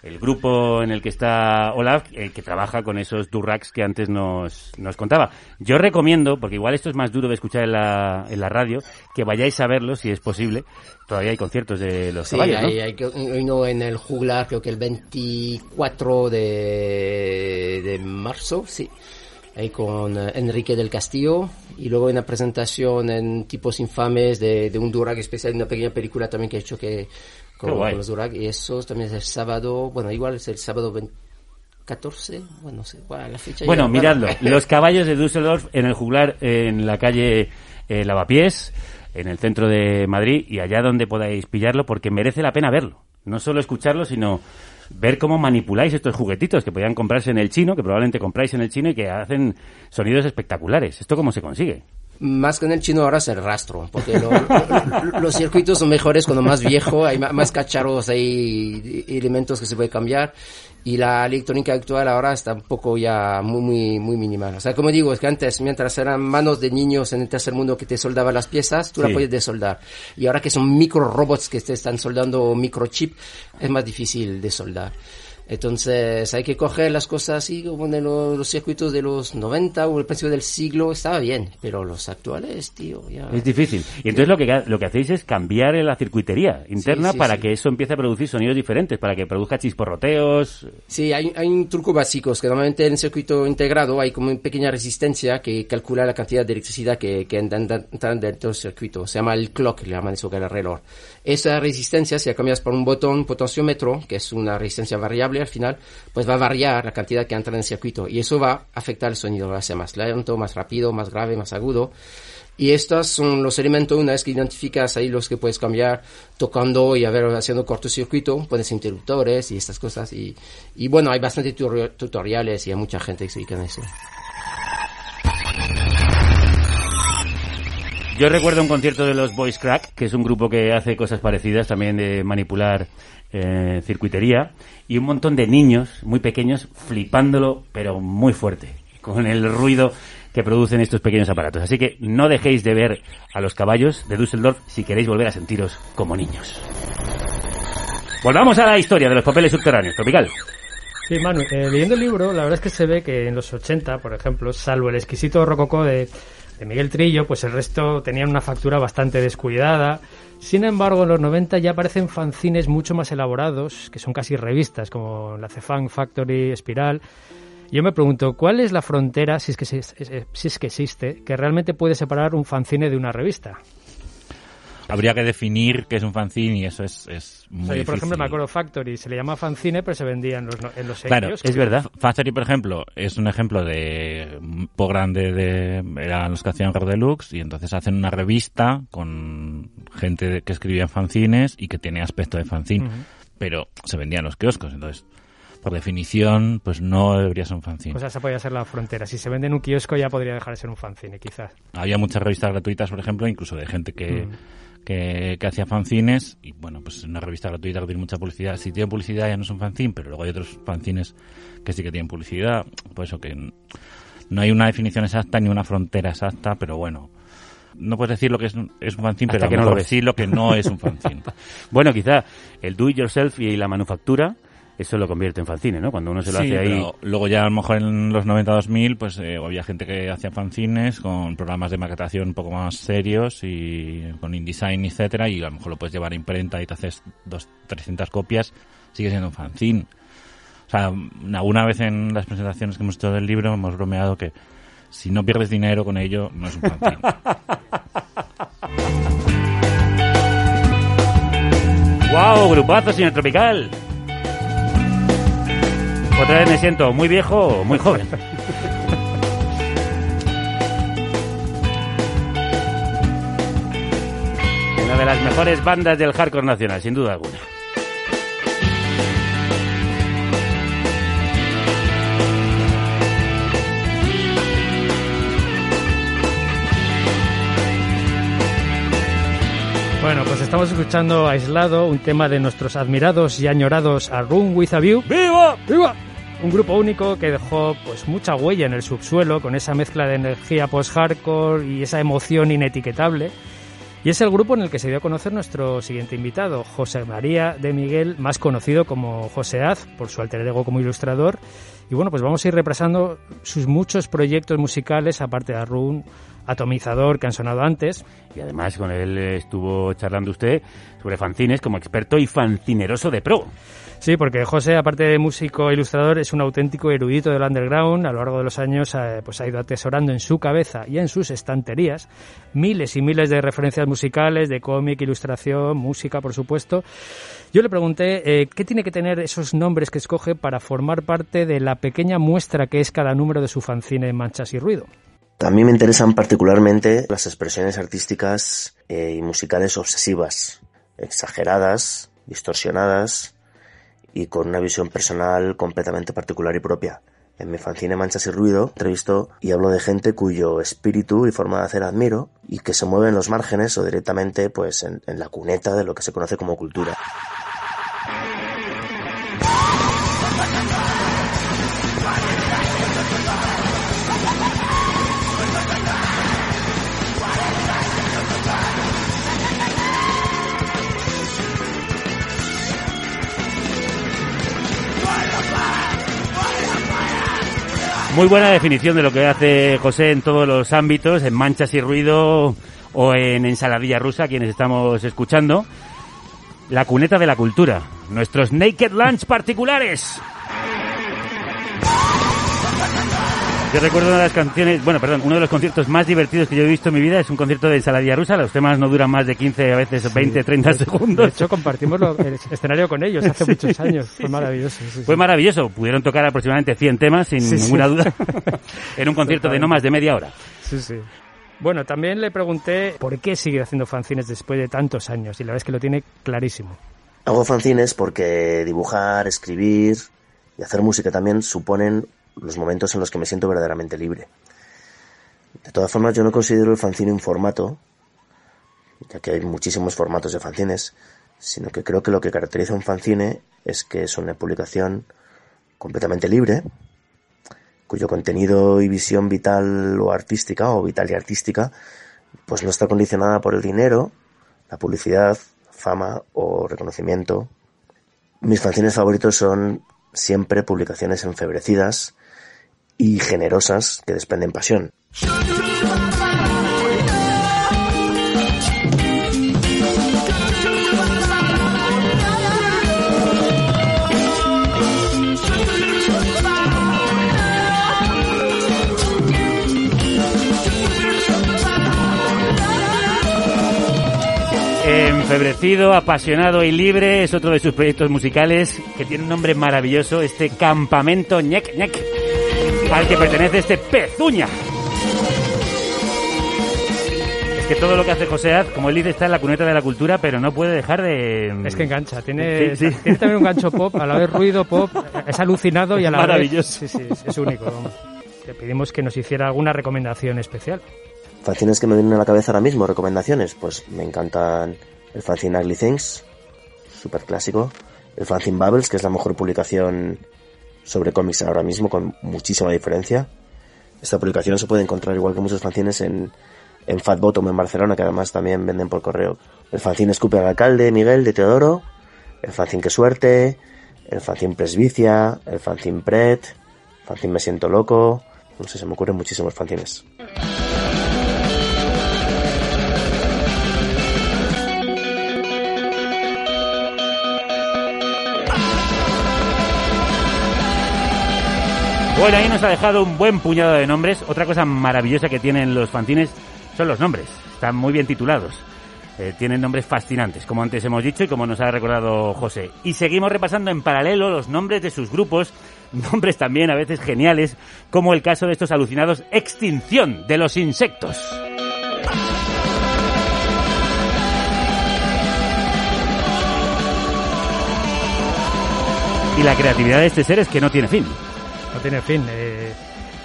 el grupo en el que está Olaf, el que trabaja con esos durrags que antes nos, nos contaba. Yo recomiendo, porque igual esto es más duro de escuchar en la, en la radio, que vayáis a verlo si es posible. Todavía hay conciertos de los Sí, caballos, ¿no? hay, hay uno en el juglar, creo que el 24 de, de marzo, sí. Ahí con eh, Enrique del Castillo y luego una presentación en Tipos Infames de, de un Durag especial, una pequeña película también que he hecho que con, con los Durag y eso también es el sábado, bueno, igual es el sábado 20 14, bueno, no sé, la fecha. Bueno, miradlo. Los caballos de Düsseldorf en el juglar en la calle eh, Lavapiés, en el centro de Madrid y allá donde podáis pillarlo porque merece la pena verlo. No solo escucharlo, sino ver cómo manipuláis estos juguetitos que podían comprarse en el chino, que probablemente compráis en el chino y que hacen sonidos espectaculares. ¿Esto cómo se consigue? Más que en el chino ahora es el rastro, porque lo- lo- los circuitos son mejores cuando más viejo, hay más cacharros, hay elementos que se puede cambiar y la electrónica actual ahora está un poco ya muy, muy, muy minimal. O sea, como digo, es que antes, mientras eran manos de niños en el tercer mundo que te soldaban las piezas, tú Sí. la podías desoldar. Y ahora que son micro robots que te están soldando microchip, es más difícil de soldar. Entonces hay que coger las cosas así como de los, los circuitos de los 90 o el principio del siglo estaba bien, pero los actuales, tío, ya... Es difícil. Y entonces lo que, lo que hacéis es cambiar la circuitería interna sí, para sí. que eso empiece a producir sonidos diferentes, para que produzca chisporroteos. Sí, hay, hay un truco básico, es que normalmente en el circuito integrado hay como una pequeña resistencia que calcula la cantidad de electricidad que, que entra dentro del circuito. Se llama el clock, le llaman eso que el reloj. Esa resistencia, si la cambias por un botón potenciómetro, que es una resistencia variable al final, pues va a variar la cantidad que entra en el circuito y eso va a afectar el sonido, lo hace más lento, más rápido, más grave, más agudo. Y estos son los elementos, una vez que identificas ahí los que puedes cambiar tocando y a ver, haciendo cortocircuito, pones interruptores y estas cosas. Y, y bueno, hay bastante tutor- tutoriales y hay mucha gente que se dedica a eso. Yo recuerdo un concierto de los Boys Crack, que es un grupo que hace cosas parecidas también de manipular eh, circuitería, y un montón de niños muy pequeños flipándolo, pero muy fuerte, con el ruido que producen estos pequeños aparatos. Así que no dejéis de ver a los caballos de Düsseldorf si queréis volver a sentiros como niños. Volvamos a la historia de los papeles subterráneos, Tropical. Sí, Manu, eh, leyendo el libro, la verdad es que se ve que en los 80, por ejemplo, salvo el exquisito rococó de, de Miguel Trillo, pues el resto tenían una factura bastante descuidada. Sin embargo, en los 90 ya aparecen fanzines mucho más elaborados, que son casi revistas, como la Cefan Factory, Espiral. Yo me pregunto, ¿cuál es la frontera, si es que, si es que existe, que realmente puede separar un fanzine de una revista? Habría que definir qué es un fanzine y eso es, es muy O sea, yo, por ejemplo, me acuerdo Factory, se le llama fanzine, pero se vendía en los, en los Claro, kioscos. es verdad. Factory, por ejemplo, es un ejemplo de un poco grande de eran los que hacían Deluxe y entonces hacen una revista con gente que escribía en fanzines y que tiene aspecto de fanzine, Ujú. pero se vendía en los kioscos, entonces por definición pues no debería ser un fanzine. O sea, esa podría ser la frontera. Si se vende en un kiosco ya podría dejar de ser un fanzine, quizás. Había muchas revistas gratuitas, por ejemplo, incluso de gente que, Mm. Que, que hacía fanzines. Y bueno, pues una revista gratuita que tiene mucha publicidad. Si tiene publicidad ya no es un fanzine, pero luego hay otros fanzines que sí que tienen publicidad. Por eso que no hay una definición exacta ni una frontera exacta, pero bueno. No puedes decir lo que es un, es un fanzine, Hasta pero que no lo sí lo que no es un fanzine. Bueno, quizá el do it yourself y la manufactura, eso lo convierte en fanzine, ¿no? Cuando uno se lo Sí, hace ahí. pero luego ya a lo mejor en los 90-2000 pues eh, había gente que hacía fanzines con programas de maquetación un poco más serios y con InDesign, etcétera y a lo mejor lo puedes llevar a imprenta y te haces dos, 300 copias, sigue siendo un fanzine. O sea, alguna vez en las presentaciones que hemos hecho del libro hemos bromeado que si no pierdes dinero con ello, no es un fanzine. ¡Wow! Grupazo, señor Tropical. Otra vez me siento muy viejo o muy joven. Una de las mejores bandas del hardcore nacional, sin duda alguna. Bueno, pues estamos escuchando aislado un tema de nuestros admirados y añorados A Room With a View. ¡Viva! ¡Viva! Un grupo único que dejó pues mucha huella en el subsuelo con esa mezcla de energía post-hardcore y esa emoción inetiquetable. Y es el grupo en el que se dio a conocer nuestro siguiente invitado, José María de Miguel, más conocido como José Az, por su alter ego como ilustrador. Y bueno, pues vamos a ir repasando sus muchos proyectos musicales, aparte de Arun, Atomizador, que han sonado antes. Y además con él estuvo charlando usted sobre fanzines como experto y fancineroso de pro. Sí, porque José, aparte de músico e ilustrador, es un auténtico erudito del underground. A lo largo de los años eh, pues ha ido atesorando en su cabeza y en sus estanterías miles y miles de referencias musicales, de cómic, ilustración, música, por supuesto. Yo le pregunté eh, qué tiene que tener esos nombres que escoge para formar parte de la pequeña muestra que es cada número de su fanzine Manchas y Ruido. A mí me interesan particularmente las expresiones artísticas eh, y musicales obsesivas, exageradas, distorsionadas y con una visión personal completamente particular y propia. En mi fanzine Manchas y Ruido entrevisto y hablo de gente cuyo espíritu y forma de hacer admiro y que se mueve en los márgenes o directamente pues en, en la cuneta de lo que se conoce como cultura. Muy buena definición de lo que hace José en todos los ámbitos, en manchas y ruido o en ensaladilla rusa, quienes estamos escuchando. La cuneta de la cultura, nuestros Naked Lunch particulares. Yo recuerdo una de las canciones, bueno, perdón, uno de los conciertos más divertidos que yo he visto en mi vida es un concierto de ensaladilla rusa. Los temas no duran más de 15, a veces 20, 30 segundos. De hecho, compartimos lo- el escenario con ellos hace Sí. muchos años. Fue maravilloso. sí, sí. Fue maravilloso. Pudieron tocar aproximadamente 100 temas, sin Sí, sí. ninguna duda, en un concierto de no más de media hora. Sí, sí. Bueno, también le pregunté por qué sigue haciendo fanzines después de tantos años y la verdad es que lo tiene clarísimo. Hago fanzines porque dibujar, escribir y hacer música también suponen los momentos en los que me siento verdaderamente libre. De todas formas, yo no considero el fanzine un formato, ya que hay muchísimos formatos de fanzines, sino que creo que lo que caracteriza un fanzine es que es una publicación completamente libre, cuyo contenido y visión vital o artística, o vital y artística, pues no está condicionada por el dinero, la publicidad, fama o reconocimiento. Mis fanzines favoritos son siempre publicaciones enfebrecidas y generosas que desprenden pasión. Enfebrecido, apasionado y libre es otro de sus proyectos musicales que tiene un nombre maravilloso, este Campamento ñec ñec, al que pertenece este Pezuña. Es que todo lo que hace José Az, como él dice, está en la cuneta de la cultura, pero no puede dejar de... Es que engancha, tiene, Sí, sí. tiene también un gancho pop, a la vez ruido pop, es alucinado y a la Maravilloso. vez... Sí, sí, es, es único. vamos. Le pedimos que nos hiciera alguna recomendación especial. Fanzines que me vienen a la cabeza ahora mismo, recomendaciones, pues me encantan el fanzine Ugly Things, súper clásico, el fanzine Bubbles, que es la mejor publicación sobre cómics ahora mismo, con muchísima diferencia. Esta publicación se puede encontrar igual que muchos fanzines en, en Fat Bottom en Barcelona, que además también venden por correo. El fanzine Escupe al Alcalde, Miguel, de Teodoro, el fanzine Que Suerte, el fanzine Presbicia, el fanzine Pret, el fanzine Me Siento Loco, no sé, se me ocurren muchísimos fanzines. Bueno, ahí nos ha dejado un buen puñado de nombres. Otra cosa maravillosa que tienen los fanzines son los nombres. Están muy bien titulados. Eh, tienen nombres fascinantes, como antes hemos dicho y como nos ha recordado José. Y seguimos repasando en paralelo los nombres de sus grupos, nombres también a veces geniales, como el caso de estos alucinados Extinción de los Insectos. Y la creatividad de este ser es que no tiene fin. No tiene fin. eh,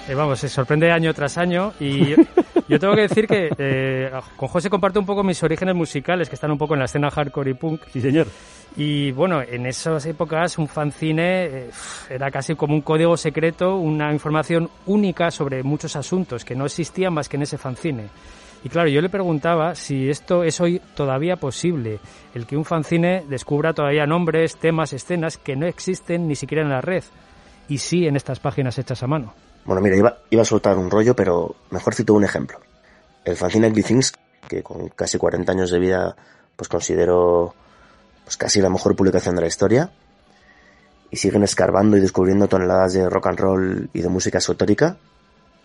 eh, vamos, se sorprende año tras año y yo, tengo que decir que eh, con José comparto un poco mis orígenes musicales que están un poco en la escena hardcore y punk. Sí, señor. Y bueno, en esas épocas un fanzine eh, era casi como un código secreto, una información única sobre muchos asuntos que no existían más que en ese fanzine. Y claro, yo le preguntaba si esto es hoy todavía posible, el que un fanzine descubra todavía nombres, temas, escenas que no existen ni siquiera en la red, y sí en estas páginas hechas a mano. Bueno, mira, iba, iba a soltar un rollo, pero mejor cito un ejemplo. El fanzine Ugly Things, que con casi 40 años de vida, pues considero pues casi la mejor publicación de la historia. Y siguen escarbando y descubriendo toneladas de rock and roll y de música esotérica.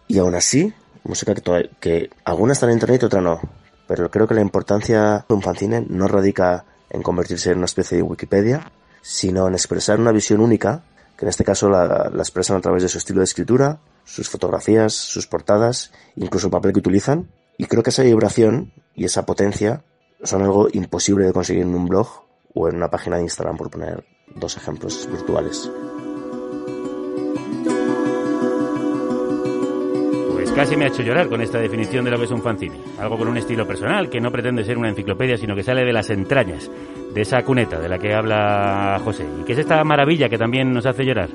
Y aún así, música que, que alguna está en internet y otra no. Pero creo que la importancia de un fanzine no radica en convertirse en una especie de Wikipedia, sino en expresar una visión única, en este caso la, la expresan a través de su estilo de escritura, sus fotografías, sus portadas, incluso el papel que utilizan. Y creo que esa vibración y esa potencia son algo imposible de conseguir en un blog o en una página de Instagram, por poner dos ejemplos virtuales. casi me ha hecho llorar con esta definición de lo que es un fanzine. Algo con un estilo personal, que no pretende ser una enciclopedia, sino que sale de las entrañas, de esa cuneta de la que habla José. ¿Y qué es esta maravilla que también nos hace llorar?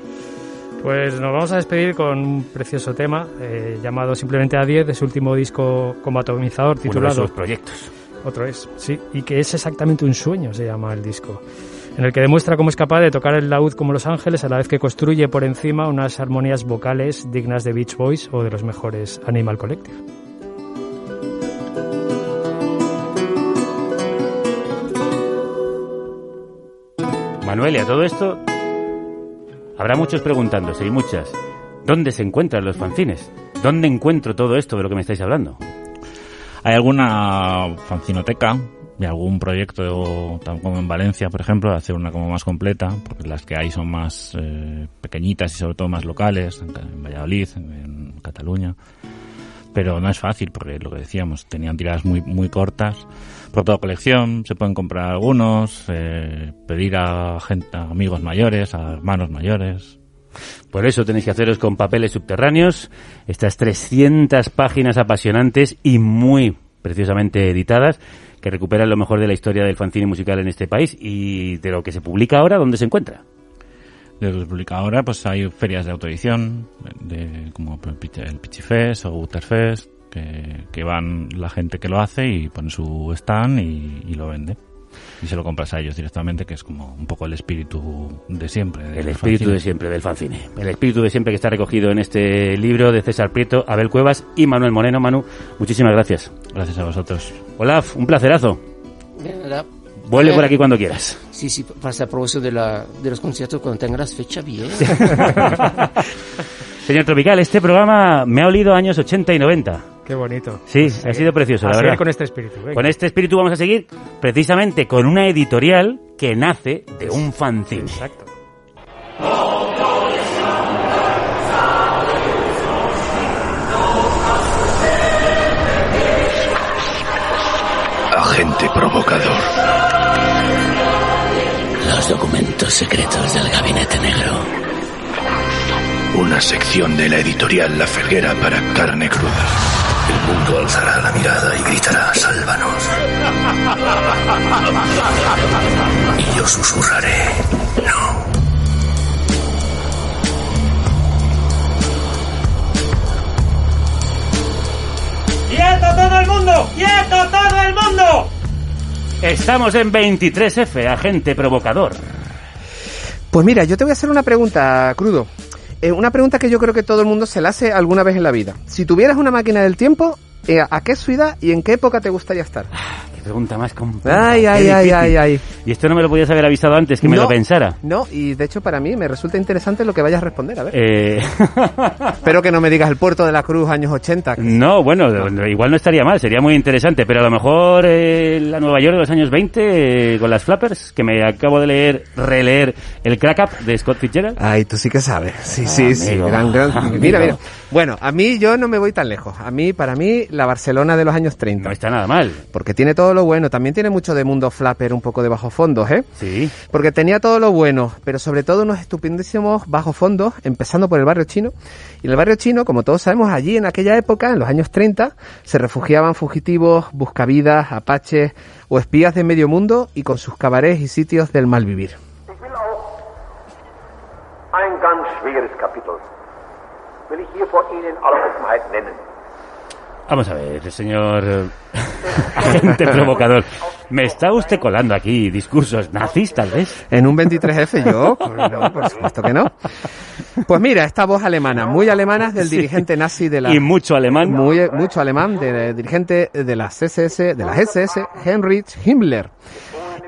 Pues nos vamos a despedir con un precioso tema eh, llamado simplemente A10 de su último disco como atomizador Uno de titulado sus proyectos. Otro es, sí, y que es exactamente un sueño, se llama el disco, en el que demuestra cómo es capaz de tocar el laúd como Los Ángeles a la vez que construye por encima unas armonías vocales dignas de Beach Boys o de los mejores Animal Collective. Manuel, y a todo esto, habrá muchos preguntándose y muchas. ¿Dónde se encuentran los fanzines? ¿Dónde encuentro todo esto de lo que me estáis hablando? Hay alguna fanzinoteca y algún proyecto, tal como en Valencia, por ejemplo, de hacer una como más completa, porque las que hay son más eh, pequeñitas y sobre todo más locales, en, Valladolid, en Cataluña. Pero no es fácil, porque lo que decíamos, tenían tiradas muy, muy cortas. Por toda colección se pueden comprar algunos, eh, pedir a, gente, a amigos mayores, a hermanos mayores. Por eso tenéis que haceros con papeles subterráneos, estas 300 páginas apasionantes y muy preciosamente editadas, que recuperan lo mejor de la historia del fanzine musical en este país y de lo que se publica ahora, ¿dónde se encuentra? De lo que se publica ahora, pues hay ferias de autoedición, de, como el Pichi- el Pichifest o Utterfest, que, que van la gente que lo hace y pone su stand y, y lo vende. Y se lo compras a ellos directamente, que es como un poco el espíritu de siempre. del El espíritu fanzine. de siempre del fanzine. El espíritu de siempre que está recogido en este libro de César Prieto, Abel Cuevas y Manuel Moreno. Manu, muchísimas gracias. Gracias a vosotros. Olaf, un placerazo. De nada. Vuelve Eh, por aquí cuando quieras. Sí, sí, pasa a propósito de, la, de los conciertos cuando tengas fecha bien. Señor Tropical, este programa me ha olido años 80 y 90. Qué bonito. Sí, Pues ha sido precioso, a la seguir verdad. con este espíritu. venga. Con este espíritu vamos a seguir precisamente con una editorial que nace de un fanzine. Exacto. Agente provocador. Los documentos secretos del Gabinete Negro. Una sección de la editorial La Felguera para carne cruda. El mundo alzará la mirada y gritará, sálvanos. Y yo susurraré, no. ¡Quieto todo el mundo! ¡Quieto todo el mundo! Estamos en 23F, agente provocador. Pues mira, yo te voy a hacer una pregunta, crudo. Eh, una pregunta que yo creo que todo el mundo se la hace alguna vez en la vida. Si tuvieras una máquina del tiempo, eh, ¿a qué ciudad y en qué época te gustaría estar? Pregunta más compleja. Ay, ay, ay, ay, ay. Y esto no me lo podías haber avisado antes, que me No. lo pensara. No, y de hecho para mí me resulta interesante lo que vayas a responder, a ver. Eh, Espero que no me digas el puerto de la Cruz años 80. no, bueno, igual no estaría mal, sería muy interesante, pero a lo mejor eh, la Nueva York de los años 20 eh, con las flappers, que me acabo de leer, releer el Crack Up de Scott Fitzgerald. Ay, tú sí que sabes. Sí, Ah, sí, sí. gran, gran- amigo. Mira, mira. Bueno, a mí yo no me voy tan lejos. A mí, para mí, la Barcelona de los años 30. No está nada mal. Porque tiene todo lo bueno. También tiene mucho de mundo flapper, un poco de bajo fondos, ¿eh? Sí. Porque tenía todo lo bueno, pero sobre todo unos estupendísimos bajo fondos, empezando por el barrio chino. Y en el barrio chino, como todos sabemos, allí en aquella época, en los años 30, se refugiaban fugitivos, buscavidas, apaches o espías de medio mundo y con sus cabarets y sitios del mal vivir. Ein ganz schwieriges Kapitel. Will ich hier vor Ihnen alle Offenheit nennen. Vamos a ver, señor eh, agente provocador. ¿Me está usted colando aquí discursos nazis, tal vez? En un 23F yo, no, por supuesto que no. Pues mira, esta voz alemana, muy alemana, del Sí. dirigente nazi de la... Y mucho alemán. Muy, mucho alemán, del dirigente de las SS, de las SS, Heinrich Himmler.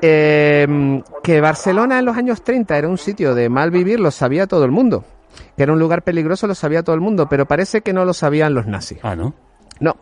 Eh, que Barcelona en los años 30 era un sitio de mal vivir, lo sabía todo el mundo. Que era un lugar peligroso, lo sabía todo el mundo, pero parece que no lo sabían los nazis. Ah, ¿no? No.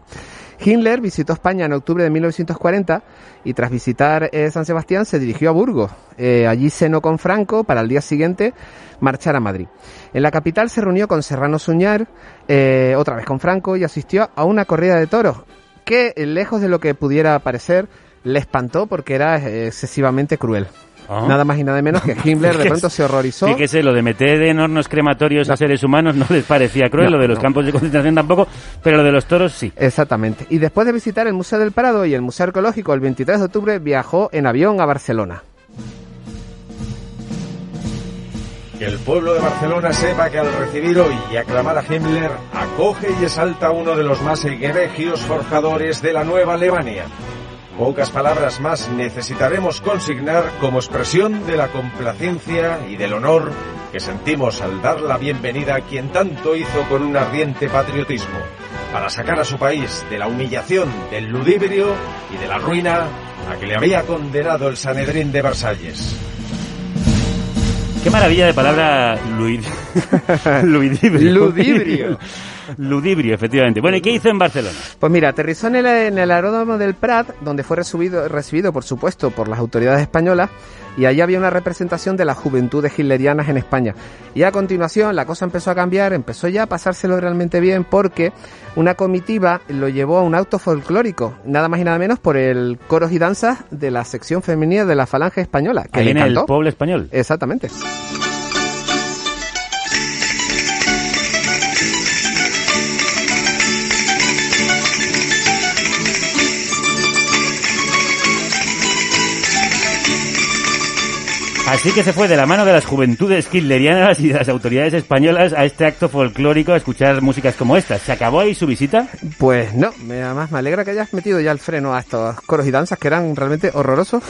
Himmler visitó España en octubre de 1940 y tras visitar eh, San Sebastián se dirigió a Burgos. Eh, allí cenó con Franco para al día siguiente marchar a Madrid. En la capital se reunió con Serrano Suñar, eh, otra vez con Franco, y asistió a una corrida de toros que, lejos de lo que pudiera parecer, le espantó porque era excesivamente cruel. Ah. Nada más y nada menos que Himmler de pronto se horrorizó. Fíjese, lo de meter en hornos crematorios a seres humanos no les parecía cruel, No, lo de los no. campos de concentración tampoco, pero lo de los toros sí. Exactamente. Y después de visitar el Museo del Prado y el Museo Arqueológico el 23 de octubre, viajó en avión a Barcelona. Que el pueblo de Barcelona sepa que al recibir hoy y aclamar a Himmler, acoge y exalta a uno de los más egregios forjadores de la nueva Alemania. Pocas palabras más necesitaremos consignar como expresión de la complacencia y del honor que sentimos al dar la bienvenida a quien tanto hizo con un ardiente patriotismo, para sacar a su país de la humillación, del ludibrio y de la ruina a que le había condenado el Sanedrín de Versalles. Qué maravilla de palabra luid... ludibrio. Ludibrio. Ludibrio, efectivamente. Bueno, ¿y qué hizo en Barcelona? Pues mira, aterrizó en el, en el aeródromo del Prat, donde fue recibido, recibido, por supuesto, por las autoridades españolas, y allí había una representación de las juventudes hitlerianas en España. Y a continuación la cosa empezó a cambiar, empezó ya a pasárselo realmente bien, porque una comitiva lo llevó a un auto folclórico, nada más y nada menos por el coros y danzas de la sección femenina de la Falange Española, que Ahí le en el pueblo español. Exactamente. Así que se fue de la mano de las juventudes hitlerianas y de las autoridades españolas a este acto folclórico a escuchar músicas como estas. ¿Se acabó ahí su visita? Pues no, me, además me alegra que hayas metido ya el freno a estos coros y danzas que eran realmente horrorosos.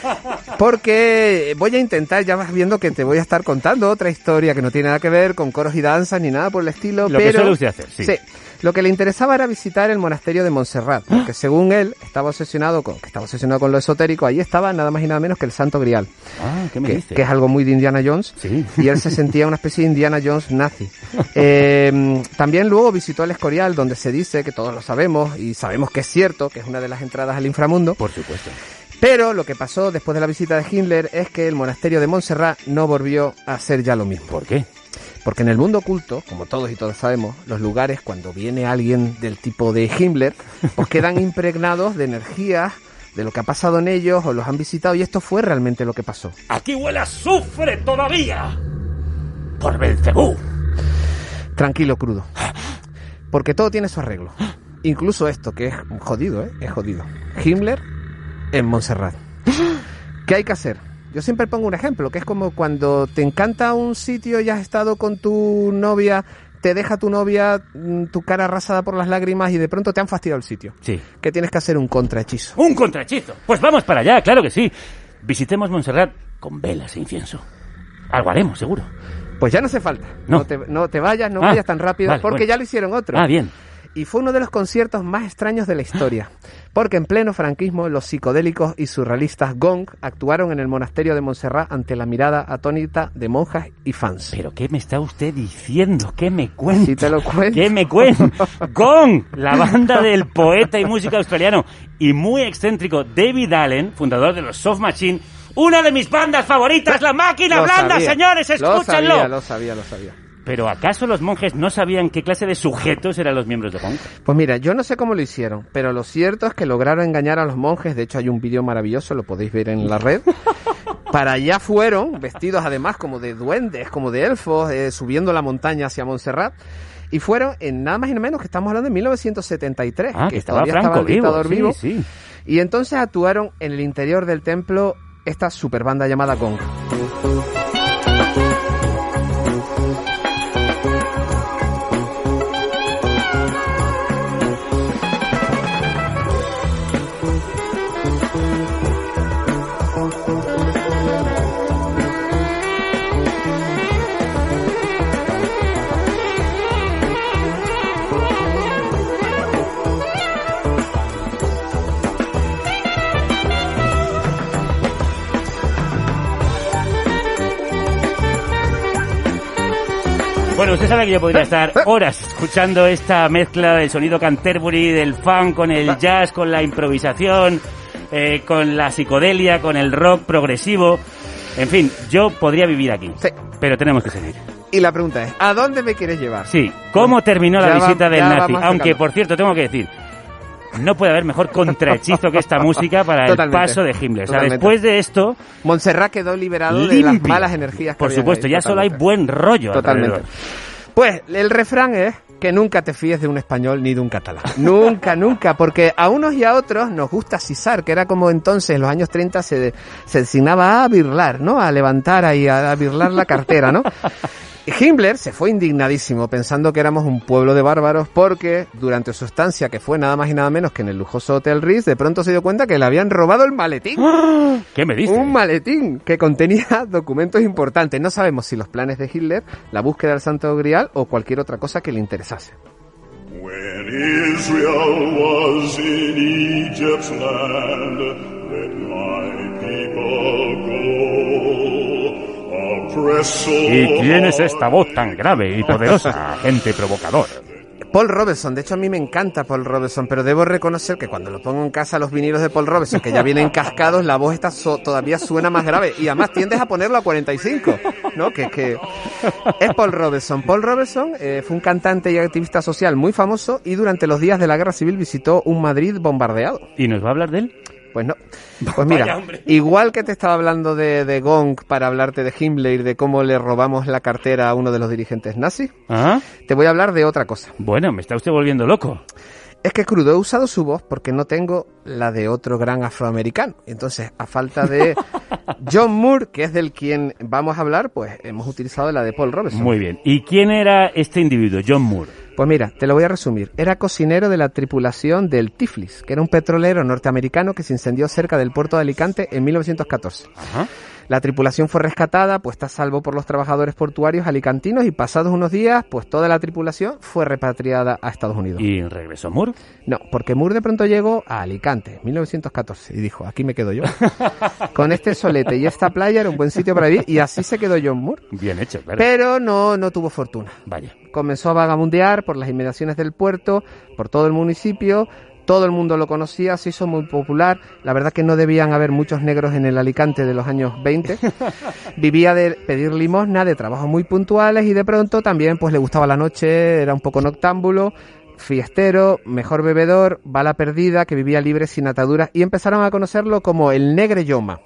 Porque voy a intentar, ya vas viendo que te voy a estar contando otra historia que no tiene nada que ver con coros y danzas ni nada por el estilo. Lo que pero, suele usted hacer, sí. Lo que le interesaba era visitar el monasterio de Montserrat, porque según él estaba obsesionado con, que estaba obsesionado con lo esotérico, ahí estaba nada más y nada menos que el Santo Grial. Ah, ¿qué me que, dice? que es algo muy de Indiana Jones, y él se sentía una especie de Indiana Jones nazi. Eh, también luego visitó el Escorial, donde se dice, que todos lo sabemos, y sabemos que es cierto, que es una de las entradas al inframundo. Por supuesto. Pero lo que pasó después de la visita de Himmler es que el monasterio de Montserrat no volvió a ser ya lo mismo. ¿Por qué? Porque en el mundo oculto, como todos y todas sabemos, los lugares cuando viene alguien del tipo de Himmler, pues quedan impregnados de energías, de lo que ha pasado en ellos o los han visitado y esto fue realmente lo que pasó. Aquí huele a azufre todavía. Por Belcebú. Tranquilo, crudo. Porque todo tiene su arreglo. Incluso esto, que es jodido, ¿eh? Es jodido. Himmler en Montserrat. ¿Qué hay que hacer? Yo siempre pongo un ejemplo, que es como cuando te encanta un sitio y has estado con tu novia, te deja tu novia mm, tu cara arrasada por las lágrimas y de pronto te han fastidiado el sitio. Sí. Que tienes que hacer un contrahechizo. ¡Un contrahechizo! Pues vamos para allá, claro que sí. Visitemos Montserrat con velas e incienso. Algo haremos, seguro. Pues ya no hace falta. No. te, no te vayas, no Ah, vayas tan rápido, vale, porque bueno. ya lo hicieron otro. Ah, bien. Y fue uno de los conciertos más extraños de la historia, porque en pleno franquismo los psicodélicos y surrealistas Gong actuaron en el monasterio de Montserrat ante la mirada atónita de monjas y fans. ¿Pero qué me está usted diciendo? ¿Qué me cuenta? Si te lo cuento. ¿Qué me cuenta? Gong, la banda del poeta y músico australiano y muy excéntrico David Allen, fundador de los Soft Machine, una de mis bandas favoritas, La Máquina Lo Blanda, sabía, señores, Lo escúchenlo. sabía, lo sabía, lo sabía. Pero ¿acaso los monjes no sabían qué clase de sujetos eran los miembros de Gong? Pues mira, yo no sé cómo lo hicieron, pero lo cierto es que lograron engañar a los monjes. De hecho, hay un vídeo maravilloso, lo podéis ver en la red. Para allá fueron, vestidos además como de duendes, como de elfos, eh, subiendo la montaña hacia Montserrat. Y fueron en nada más y nada menos que estamos hablando de 1973, Ah, que estaba todavía Franco estaba el vivo, dictador sí, vivo. sí. Y entonces actuaron en el interior del templo esta super banda llamada Gong. Bueno, usted sabe que yo podría estar horas escuchando esta mezcla del sonido Canterbury, del funk, con el jazz, con la improvisación, eh, con la psicodelia, con el rock progresivo. En fin, yo podría vivir aquí. Pero tenemos que seguir. Y la pregunta es, ¿a dónde me quieres llevar? Sí, ¿cómo terminó la Ya va- visita del nazi? Aunque, por cierto, tengo que decir, no puede haber mejor contrahechizo que esta música para Totalmente. el paso de Himmler. O sea, después de esto, Montserrat quedó liberado de las malas energías que Por supuesto, ya solo hay buen rollo. Totalmente. alrededor. Pues el refrán es que nunca te fíes de un español ni de un catalán. Nunca, nunca, porque a unos y a otros nos gusta cisar, que era como entonces en los años 30 se, se designaba a birlar, ¿no? A levantar ahí, a, a birlar la cartera, ¿no? Himmler se fue indignadísimo pensando que éramos un pueblo de bárbaros porque durante su estancia, que fue nada más y nada menos que en el lujoso Hotel Ritz, de pronto se dio cuenta que le habían robado el maletín. ¿Qué me dices? Un maletín que contenía documentos importantes. No sabemos si los planes de Hitler, la búsqueda del Santo Grial o cualquier otra cosa que le interesase. When Israel was in Egypt's land, let my people go. ¿Y quién es esta voz tan grave y poderosa, agente provocador? Paul Robeson, de hecho a mí me encanta Paul Robeson, pero debo reconocer que cuando lo pongo en casa los vinilos de Paul Robeson, que ya vienen cascados, la voz está so- todavía suena más grave y además tiendes a ponerlo a 45, ¿no? Que, que es Paul Robeson. Paul Robeson eh, fue un cantante y activista social muy famoso y durante los días de la Guerra Civil visitó un Madrid bombardeado. ¿Y nos va a hablar de él? Pues no. Pues mira, igual que te estaba hablando de, de Gong para hablarte de Himmler y de cómo le robamos la cartera a uno de los dirigentes nazis, ¿Ah? te voy a hablar de otra cosa. Bueno, me está usted volviendo loco. Es que crudo, he usado su voz porque no tengo la de otro gran afroamericano. Entonces, a falta de John Moore, que es del quien vamos a hablar, pues hemos utilizado la de Paul Robeson. Muy bien. ¿Y quién era este individuo, John Moore? Pues mira, te lo voy a resumir. Era cocinero de la tripulación del Tiflis, que era un petrolero norteamericano que se incendió cerca del puerto de Alicante en 1914. Ajá. La tripulación fue rescatada, puesta a salvo por los trabajadores portuarios alicantinos y pasados unos días, pues toda la tripulación fue repatriada a Estados Unidos. ¿Y regresó Moore? No, porque Moore de pronto llegó a Alicante, 1914, y dijo, aquí me quedo yo. Con este solete y esta playa era un buen sitio para vivir y así se quedó John Moore. Bien hecho, claro. Pero no, no tuvo fortuna. Vaya. Comenzó a vagabundear por las inmediaciones del puerto, por todo el municipio. Todo el mundo lo conocía, se hizo muy popular. La verdad que no debían haber muchos negros en el Alicante de los años 20. Vivía de pedir limosna, de trabajos muy puntuales y de pronto también pues le gustaba la noche, era un poco noctámbulo, fiestero, mejor bebedor, bala perdida, que vivía libre sin ataduras y empezaron a conocerlo como el Negre Yoma.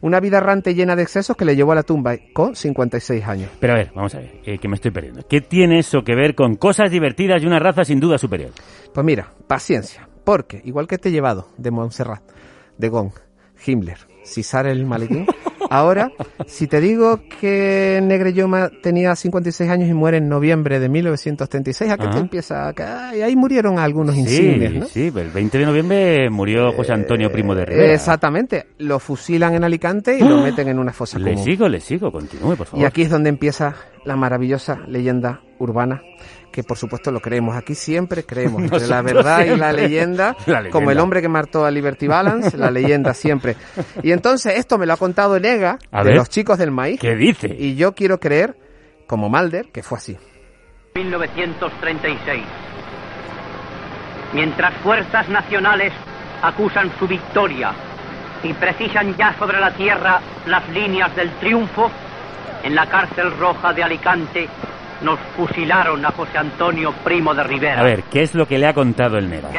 Una vida errante llena de excesos que le llevó a la tumba con 56 años. Pero a ver, vamos a ver, eh, que me estoy perdiendo. ¿Qué tiene eso que ver con cosas divertidas y una raza sin duda superior? Pues mira, paciencia, porque igual que te he llevado de Montserrat, de Gong, Himmler, Cisar el maletín, ahora, si te digo que Negreyoma tenía 56 años y muere en noviembre de 1936, ¿a qué te Ajá. empieza a Ay, Ahí murieron algunos insignes, sí, ¿no? sí, el 20 de noviembre murió José Antonio Primo de Rivera. Exactamente, lo fusilan en Alicante y lo meten en una fosa Le común. sigo, le sigo, continúe, por favor. Y aquí es donde empieza la maravillosa leyenda urbana, que por supuesto lo creemos. Aquí siempre creemos entre la verdad y la leyenda, La leyenda. como el hombre que mató a Liberty Balance, la leyenda siempre. Y entonces esto me lo ha contado Nega, A de ver. los chicos del maíz. ¿Qué dice? Y yo quiero creer, como Malder, que fue así. 1936. Mientras fuerzas nacionales acusan su victoria y precisan ya sobre la tierra las líneas del triunfo, en la cárcel roja de Alicante nos fusilaron a José Antonio Primo de Rivera. A ver, ¿qué es lo que le ha contado el Neva?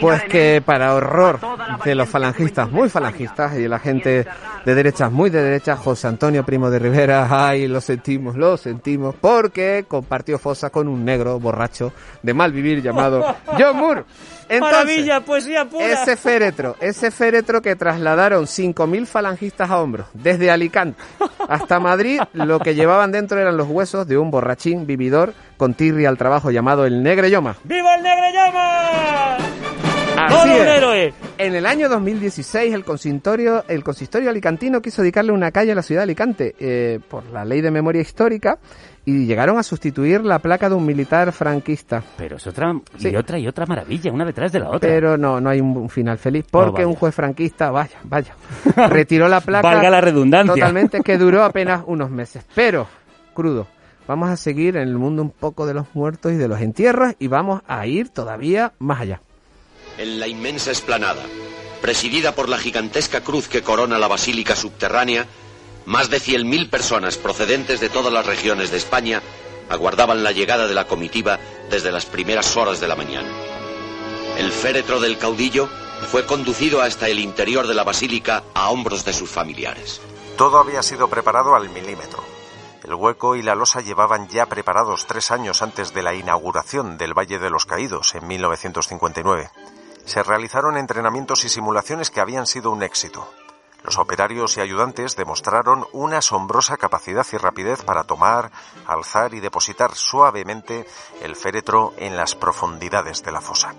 Pues que para horror de los falangistas muy falangistas y la gente de derechas muy de derechas, José Antonio Primo de Rivera, ay, lo sentimos, lo sentimos, porque compartió fosa con un negro borracho de mal vivir llamado John Moore. Entonces, Maravilla, poesía pura. ese féretro, ese féretro que trasladaron 5.000 falangistas a hombros, desde Alicante hasta Madrid, lo que llevaban dentro eran los huesos de un borrachín vividor con tirria al trabajo llamado el Negre Yoma. ¡Viva el Negre Llama! Así ¡Todo un es. héroe! En el año 2016 el consistorio, el consistorio alicantino quiso dedicarle una calle a la ciudad de Alicante eh, por la ley de memoria histórica y llegaron a sustituir la placa de un militar franquista. Pero es otra Sí. y otra y otra maravilla, una detrás de la otra. Pero no, no hay un, un final feliz porque un juez franquista, vaya, vaya, retiró la placa. Valga la redundancia. Totalmente, que duró apenas unos meses. Pero, crudo, vamos a seguir en el mundo un poco de los muertos y de los entierros y vamos a ir todavía más allá. En la inmensa esplanada, presidida por la gigantesca cruz que corona la basílica subterránea, más de 100.000 personas procedentes de todas las regiones de España aguardaban la llegada de la comitiva desde las primeras horas de la mañana. El féretro del caudillo fue conducido hasta el interior de la basílica a hombros de sus familiares. Todo había sido preparado al milímetro. El hueco y la losa llevaban ya preparados tres años antes de la inauguración del Valle de los Caídos en 1959. Se realizaron entrenamientos y simulaciones que habían sido un éxito. Los operarios y ayudantes demostraron una asombrosa capacidad y rapidez para tomar, alzar y depositar suavemente el féretro en las profundidades de la fosa.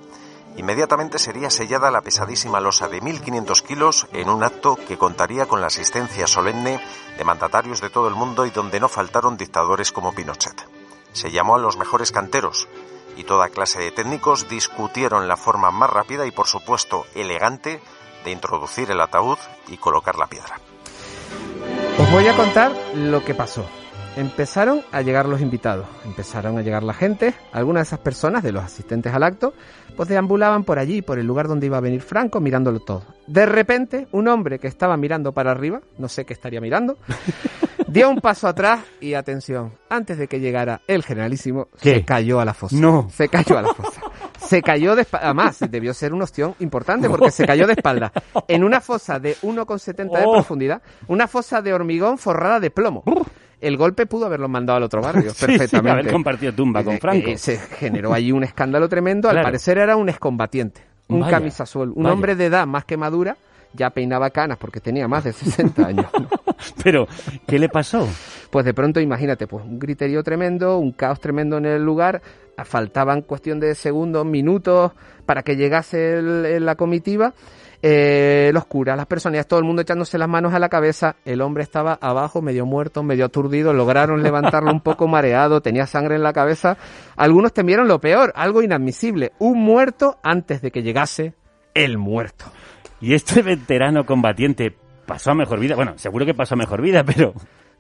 Inmediatamente sería sellada la pesadísima losa de 1.500 kilos en un acto que contaría con la asistencia solemne de mandatarios de todo el mundo y donde no faltaron dictadores como Pinochet. Se llamó a los mejores canteros y toda clase de técnicos discutieron la forma más rápida y por supuesto elegante de introducir el ataúd y colocar la piedra. Os voy a contar lo que pasó. Empezaron a llegar los invitados, empezaron a llegar la gente, algunas de esas personas, de los asistentes al acto, pues deambulaban por allí, por el lugar donde iba a venir Franco, mirándolo todo. De repente, un hombre que estaba mirando para arriba, no sé qué estaría mirando, dio un paso atrás y atención, antes de que llegara el generalísimo, ¿Qué? se cayó a la fosa. No. Se cayó a la fosa. Se cayó de espalda. Además, debió ser un ostión importante porque se cayó de espalda. En una fosa de 1,70 de Oh. profundidad, una fosa de hormigón forrada de plomo. El golpe pudo haberlo mandado al otro barrio, Sí, sí, perfectamente. haber compartido tumba con Eh, Franco. eh, se generó allí un escándalo tremendo. Al Claro. parecer era un excombatiente, un Vaya, un vaya. hombre de edad más que madura. Ya peinaba canas porque tenía más de 60 años. Pero, ¿qué le pasó? Pues de pronto, imagínate, pues un griterío tremendo, un caos tremendo en el lugar. Faltaban cuestión de segundos, minutos para que llegase el- el- la comitiva. Eh, los curas, las personas, todo el mundo echándose las manos a la cabeza. El hombre estaba abajo, medio muerto, medio aturdido. Lograron levantarlo un poco mareado, tenía sangre en la cabeza. Algunos temieron lo peor, algo inadmisible. Un muerto antes de que llegase el muerto. Y este veterano combatiente pasó a mejor vida. Bueno, seguro que pasó a mejor vida, pero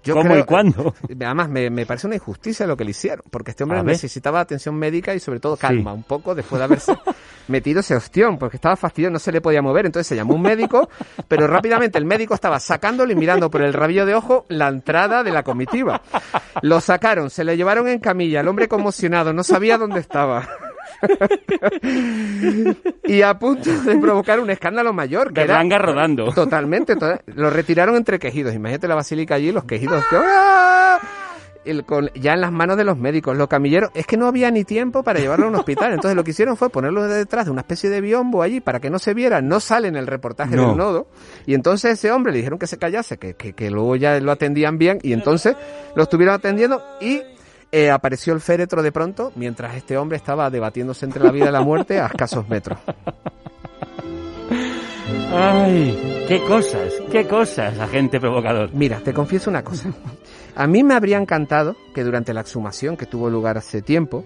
Yo ¿cómo creo- y cuándo? Además, me, me parece una injusticia lo que le hicieron, porque este hombre necesitaba atención médica y sobre todo calma, un poco después de haberse metido ese ostión, porque estaba fastidiado, no se le podía mover, entonces se llamó un médico, pero rápidamente el médico estaba sacándolo y mirando por el rabillo de ojo la entrada de la comitiva. Lo sacaron, se le llevaron en camilla, el hombre conmocionado, no sabía dónde estaba. y a punto de provocar un escándalo mayor. Que era Berlanga rodando. Totalmente. to- lo retiraron entre quejidos. Imagínate la basílica allí, los quejidos. que- ¡Ah! El- con- ya en las manos de los médicos, los camilleros. Es que no había ni tiempo para llevarlo a un hospital. Entonces lo que hicieron fue ponerlo detrás de una especie de biombo allí para que no se viera. No sale en el reportaje No. del nodo. Y entonces ese hombre le dijeron que se callase, que, que, que luego ya lo atendían bien. Y entonces lo estuvieron atendiendo y eh, apareció el féretro de pronto mientras este hombre estaba debatiéndose entre la vida y la muerte a escasos metros. Ay, qué cosas, qué cosas, agente provocador. Mira, te confieso una cosa. A mí me habría encantado que durante la exhumación que tuvo lugar hace tiempo,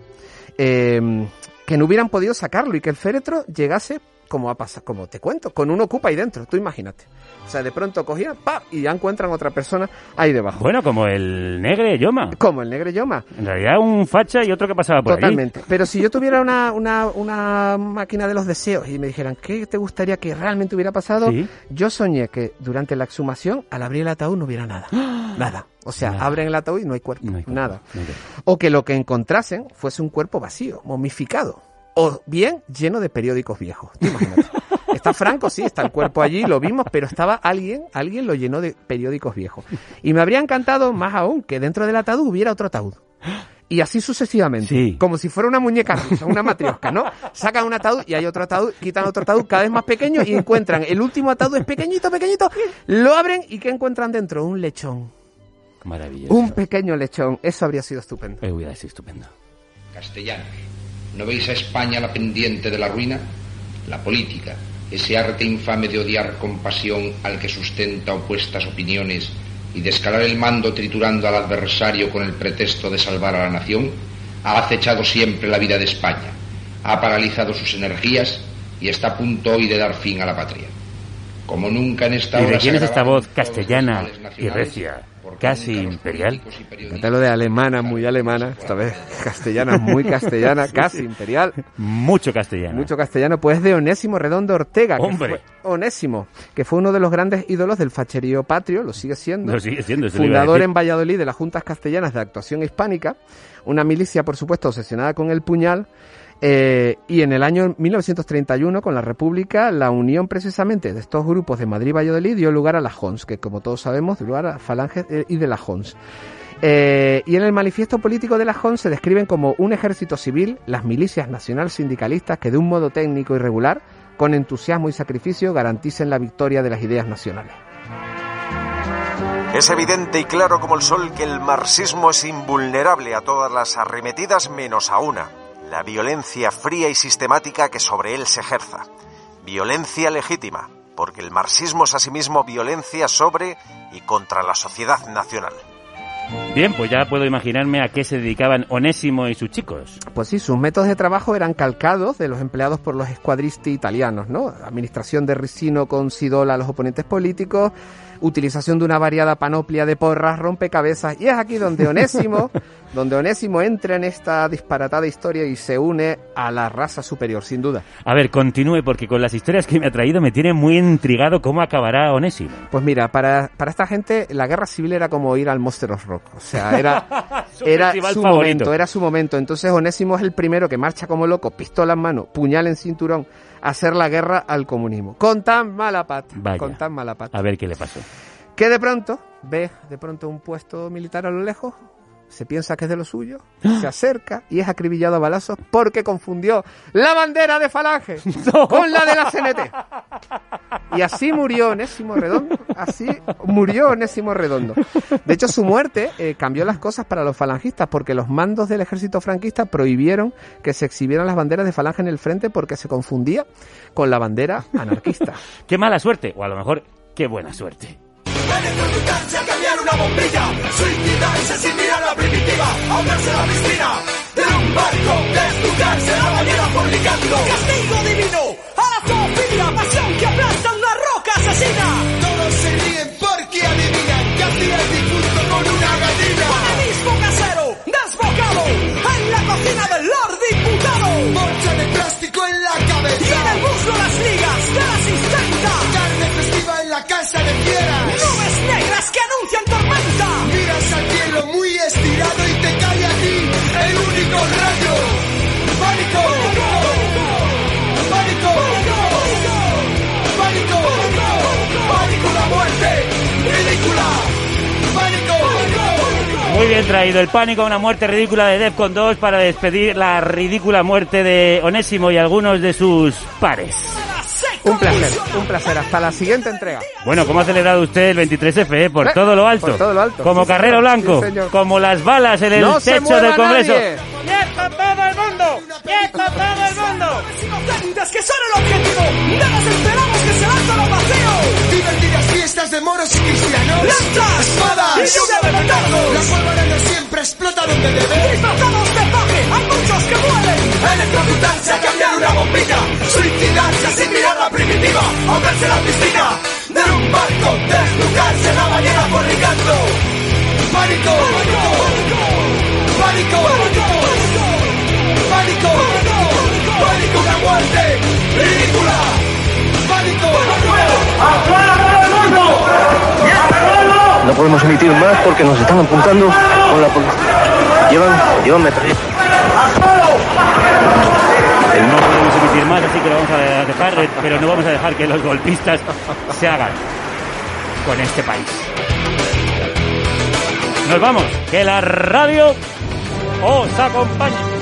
eh, que no hubieran podido sacarlo y que el féretro llegase como ha pasado, como te cuento, con un ocupa ahí dentro, tú imagínate. O sea, de pronto cogían, ¡pap! y ya encuentran otra persona ahí debajo. Bueno, como el negre Yoma. Como el negre Yoma. En realidad un facha y otro que pasaba por Totalmente. Pero si yo tuviera una, una, una máquina de los deseos y me dijeran, ¿qué te gustaría que realmente hubiera pasado? Sí. Yo soñé que durante la exhumación, al abrir el ataúd, no hubiera nada. Nada. O sea, Nada. abren el ataúd y no hay cuerpo. nada. O que lo que encontrasen fuese un cuerpo vacío, momificado. O bien lleno de periódicos viejos. Está Franco, sí, está el cuerpo allí, lo vimos, pero estaba alguien, alguien lo llenó de periódicos viejos. Y me habría encantado más aún que dentro del ataúd hubiera otro ataúd. Y así sucesivamente. Como si fuera una muñeca rusa, una matriosca, ¿no? Sacan un ataúd y hay otro ataúd, quitan otro ataúd cada vez más pequeño y encuentran el último ataúd es pequeñito, pequeñito, lo abren y ¿qué encuentran dentro? Un lechón. Maravilloso. Un pequeño lechón. Eso habría sido estupendo. Eh, hubiera sido estupendo. Castellanos, ¿no veis a España la pendiente de la ruina? La política, ese arte infame de odiar con pasión al que sustenta opuestas opiniones y de escalar el mando triturando al adversario con el pretexto de salvar a la nación, ha acechado siempre la vida de España, ha paralizado sus energías y está a punto hoy de dar fin a la patria. Como nunca en esta ¿Y hora quién es esta voz castellana y recia, casi imperial? Fíjate lo de alemana, muy alemana, esta vez castellana, muy castellana, casi imperial. Mucho castellano. Mucho castellano, pues de Onésimo Redondo Ortega. que Hombre. fue- Onésimo, que fue uno de los grandes ídolos del facherío patrio, lo sigue siendo. Lo sigue siendo, Fundador en Valladolid de las Juntas Castellanas de Actuación Hispánica, una milicia, por supuesto, obsesionada con el puñal Eh, y en el año 1931, con la República, la unión precisamente de estos grupos de Madrid y Valladolid dio lugar a la Hons, que como todos sabemos, dio lugar a Falange eh, y de la Hons. Eh, y en el manifiesto político de la Hons se describen como un ejército civil, las milicias nacional sindicalistas que de un modo técnico y regular, con entusiasmo y sacrificio, garanticen la victoria de las ideas nacionales. Es evidente y claro como el sol que el marxismo es invulnerable a todas las arremetidas menos a una, la violencia fría y sistemática que sobre él se ejerza. Violencia legítima, porque el marxismo es asimismo violencia sobre y contra la sociedad nacional. Bien, pues ya puedo imaginarme a qué se dedicaban Onésimo y sus chicos. Pues sí, sus métodos de trabajo eran calcados de los empleados por los escuadristi italianos, ¿no? Administración de ricino con sidola a los oponentes políticos, utilización de una variada panoplia de porras, rompecabezas, y es aquí donde Onésimo, donde Onésimo entra en esta disparatada historia y se une a la raza superior, sin duda. A ver, continúe, porque con las historias que me ha traído me tiene muy intrigado cómo acabará Onésimo. Pues mira, para, para esta gente la guerra civil era como ir al Monster of Rock, o sea, era, Su era su favorito. momento, era su momento. Entonces Onésimo es el primero que marcha como loco, pistola en mano, puñal en cinturón, hacer la guerra al comunismo. Con tan mala pata, Vaya. con tan mala pata. A ver qué le pasó. Que de pronto ve de pronto un puesto militar a lo lejos, se piensa que es de lo suyo, se acerca y es acribillado a balazos porque confundió la bandera de Falange con la de la CNT. Y así murió Onésimo Redondo, así murió Onésimo Redondo. De hecho, su muerte eh, cambió las cosas para los falangistas porque los mandos del ejército franquista prohibieron que se exhibieran las banderas de Falange en el frente porque se confundía con la bandera anarquista. Qué mala suerte, o a lo mejor, qué buena suerte. Muy bien traído el pánico a una muerte ridícula de Defcon 2 para despedir la ridícula muerte de Onésimo y algunos de sus pares. Un placer, un placer. Hasta la siguiente entrega. Bueno, ¿cómo ha celebrado usted el 23F? eh? Por Eh, todo lo alto. por todo lo alto. Como Sí, Carrero señor. Blanco. Sí, como las balas en el ¡No techo del Congreso. nadie! ¡Quieto todo el mundo! ¡Quieto todo el mundo! Que son el objetivo los esperamos que se fiestas de moros y cristianos. ¡Lanzas! ¡Espadas! ¡Y lluvia de petardos! La pólvora no siempre explota donde debe. Disfrazados de paje, hay muchos que mueren. Electrocutarse a cambiar una bombilla. Suicidarse sin mirar la primitiva. Ahogarse en la piscina de un barco. Desnudarse en la bañera fornicando. ¡Pánico! ¡Pánico! ¡Pánico! ¡Pánico! ¡Una muerte! ¡Ridícula! ¡Pánico! No podemos emitir más porque nos están apuntando con la policía. Llevan, llevan metralletas. No podemos emitir más, así que lo vamos a dejar, eh, pero no vamos a dejar que los golpistas se hagan con este país. Nos vamos, que la radio os acompañe.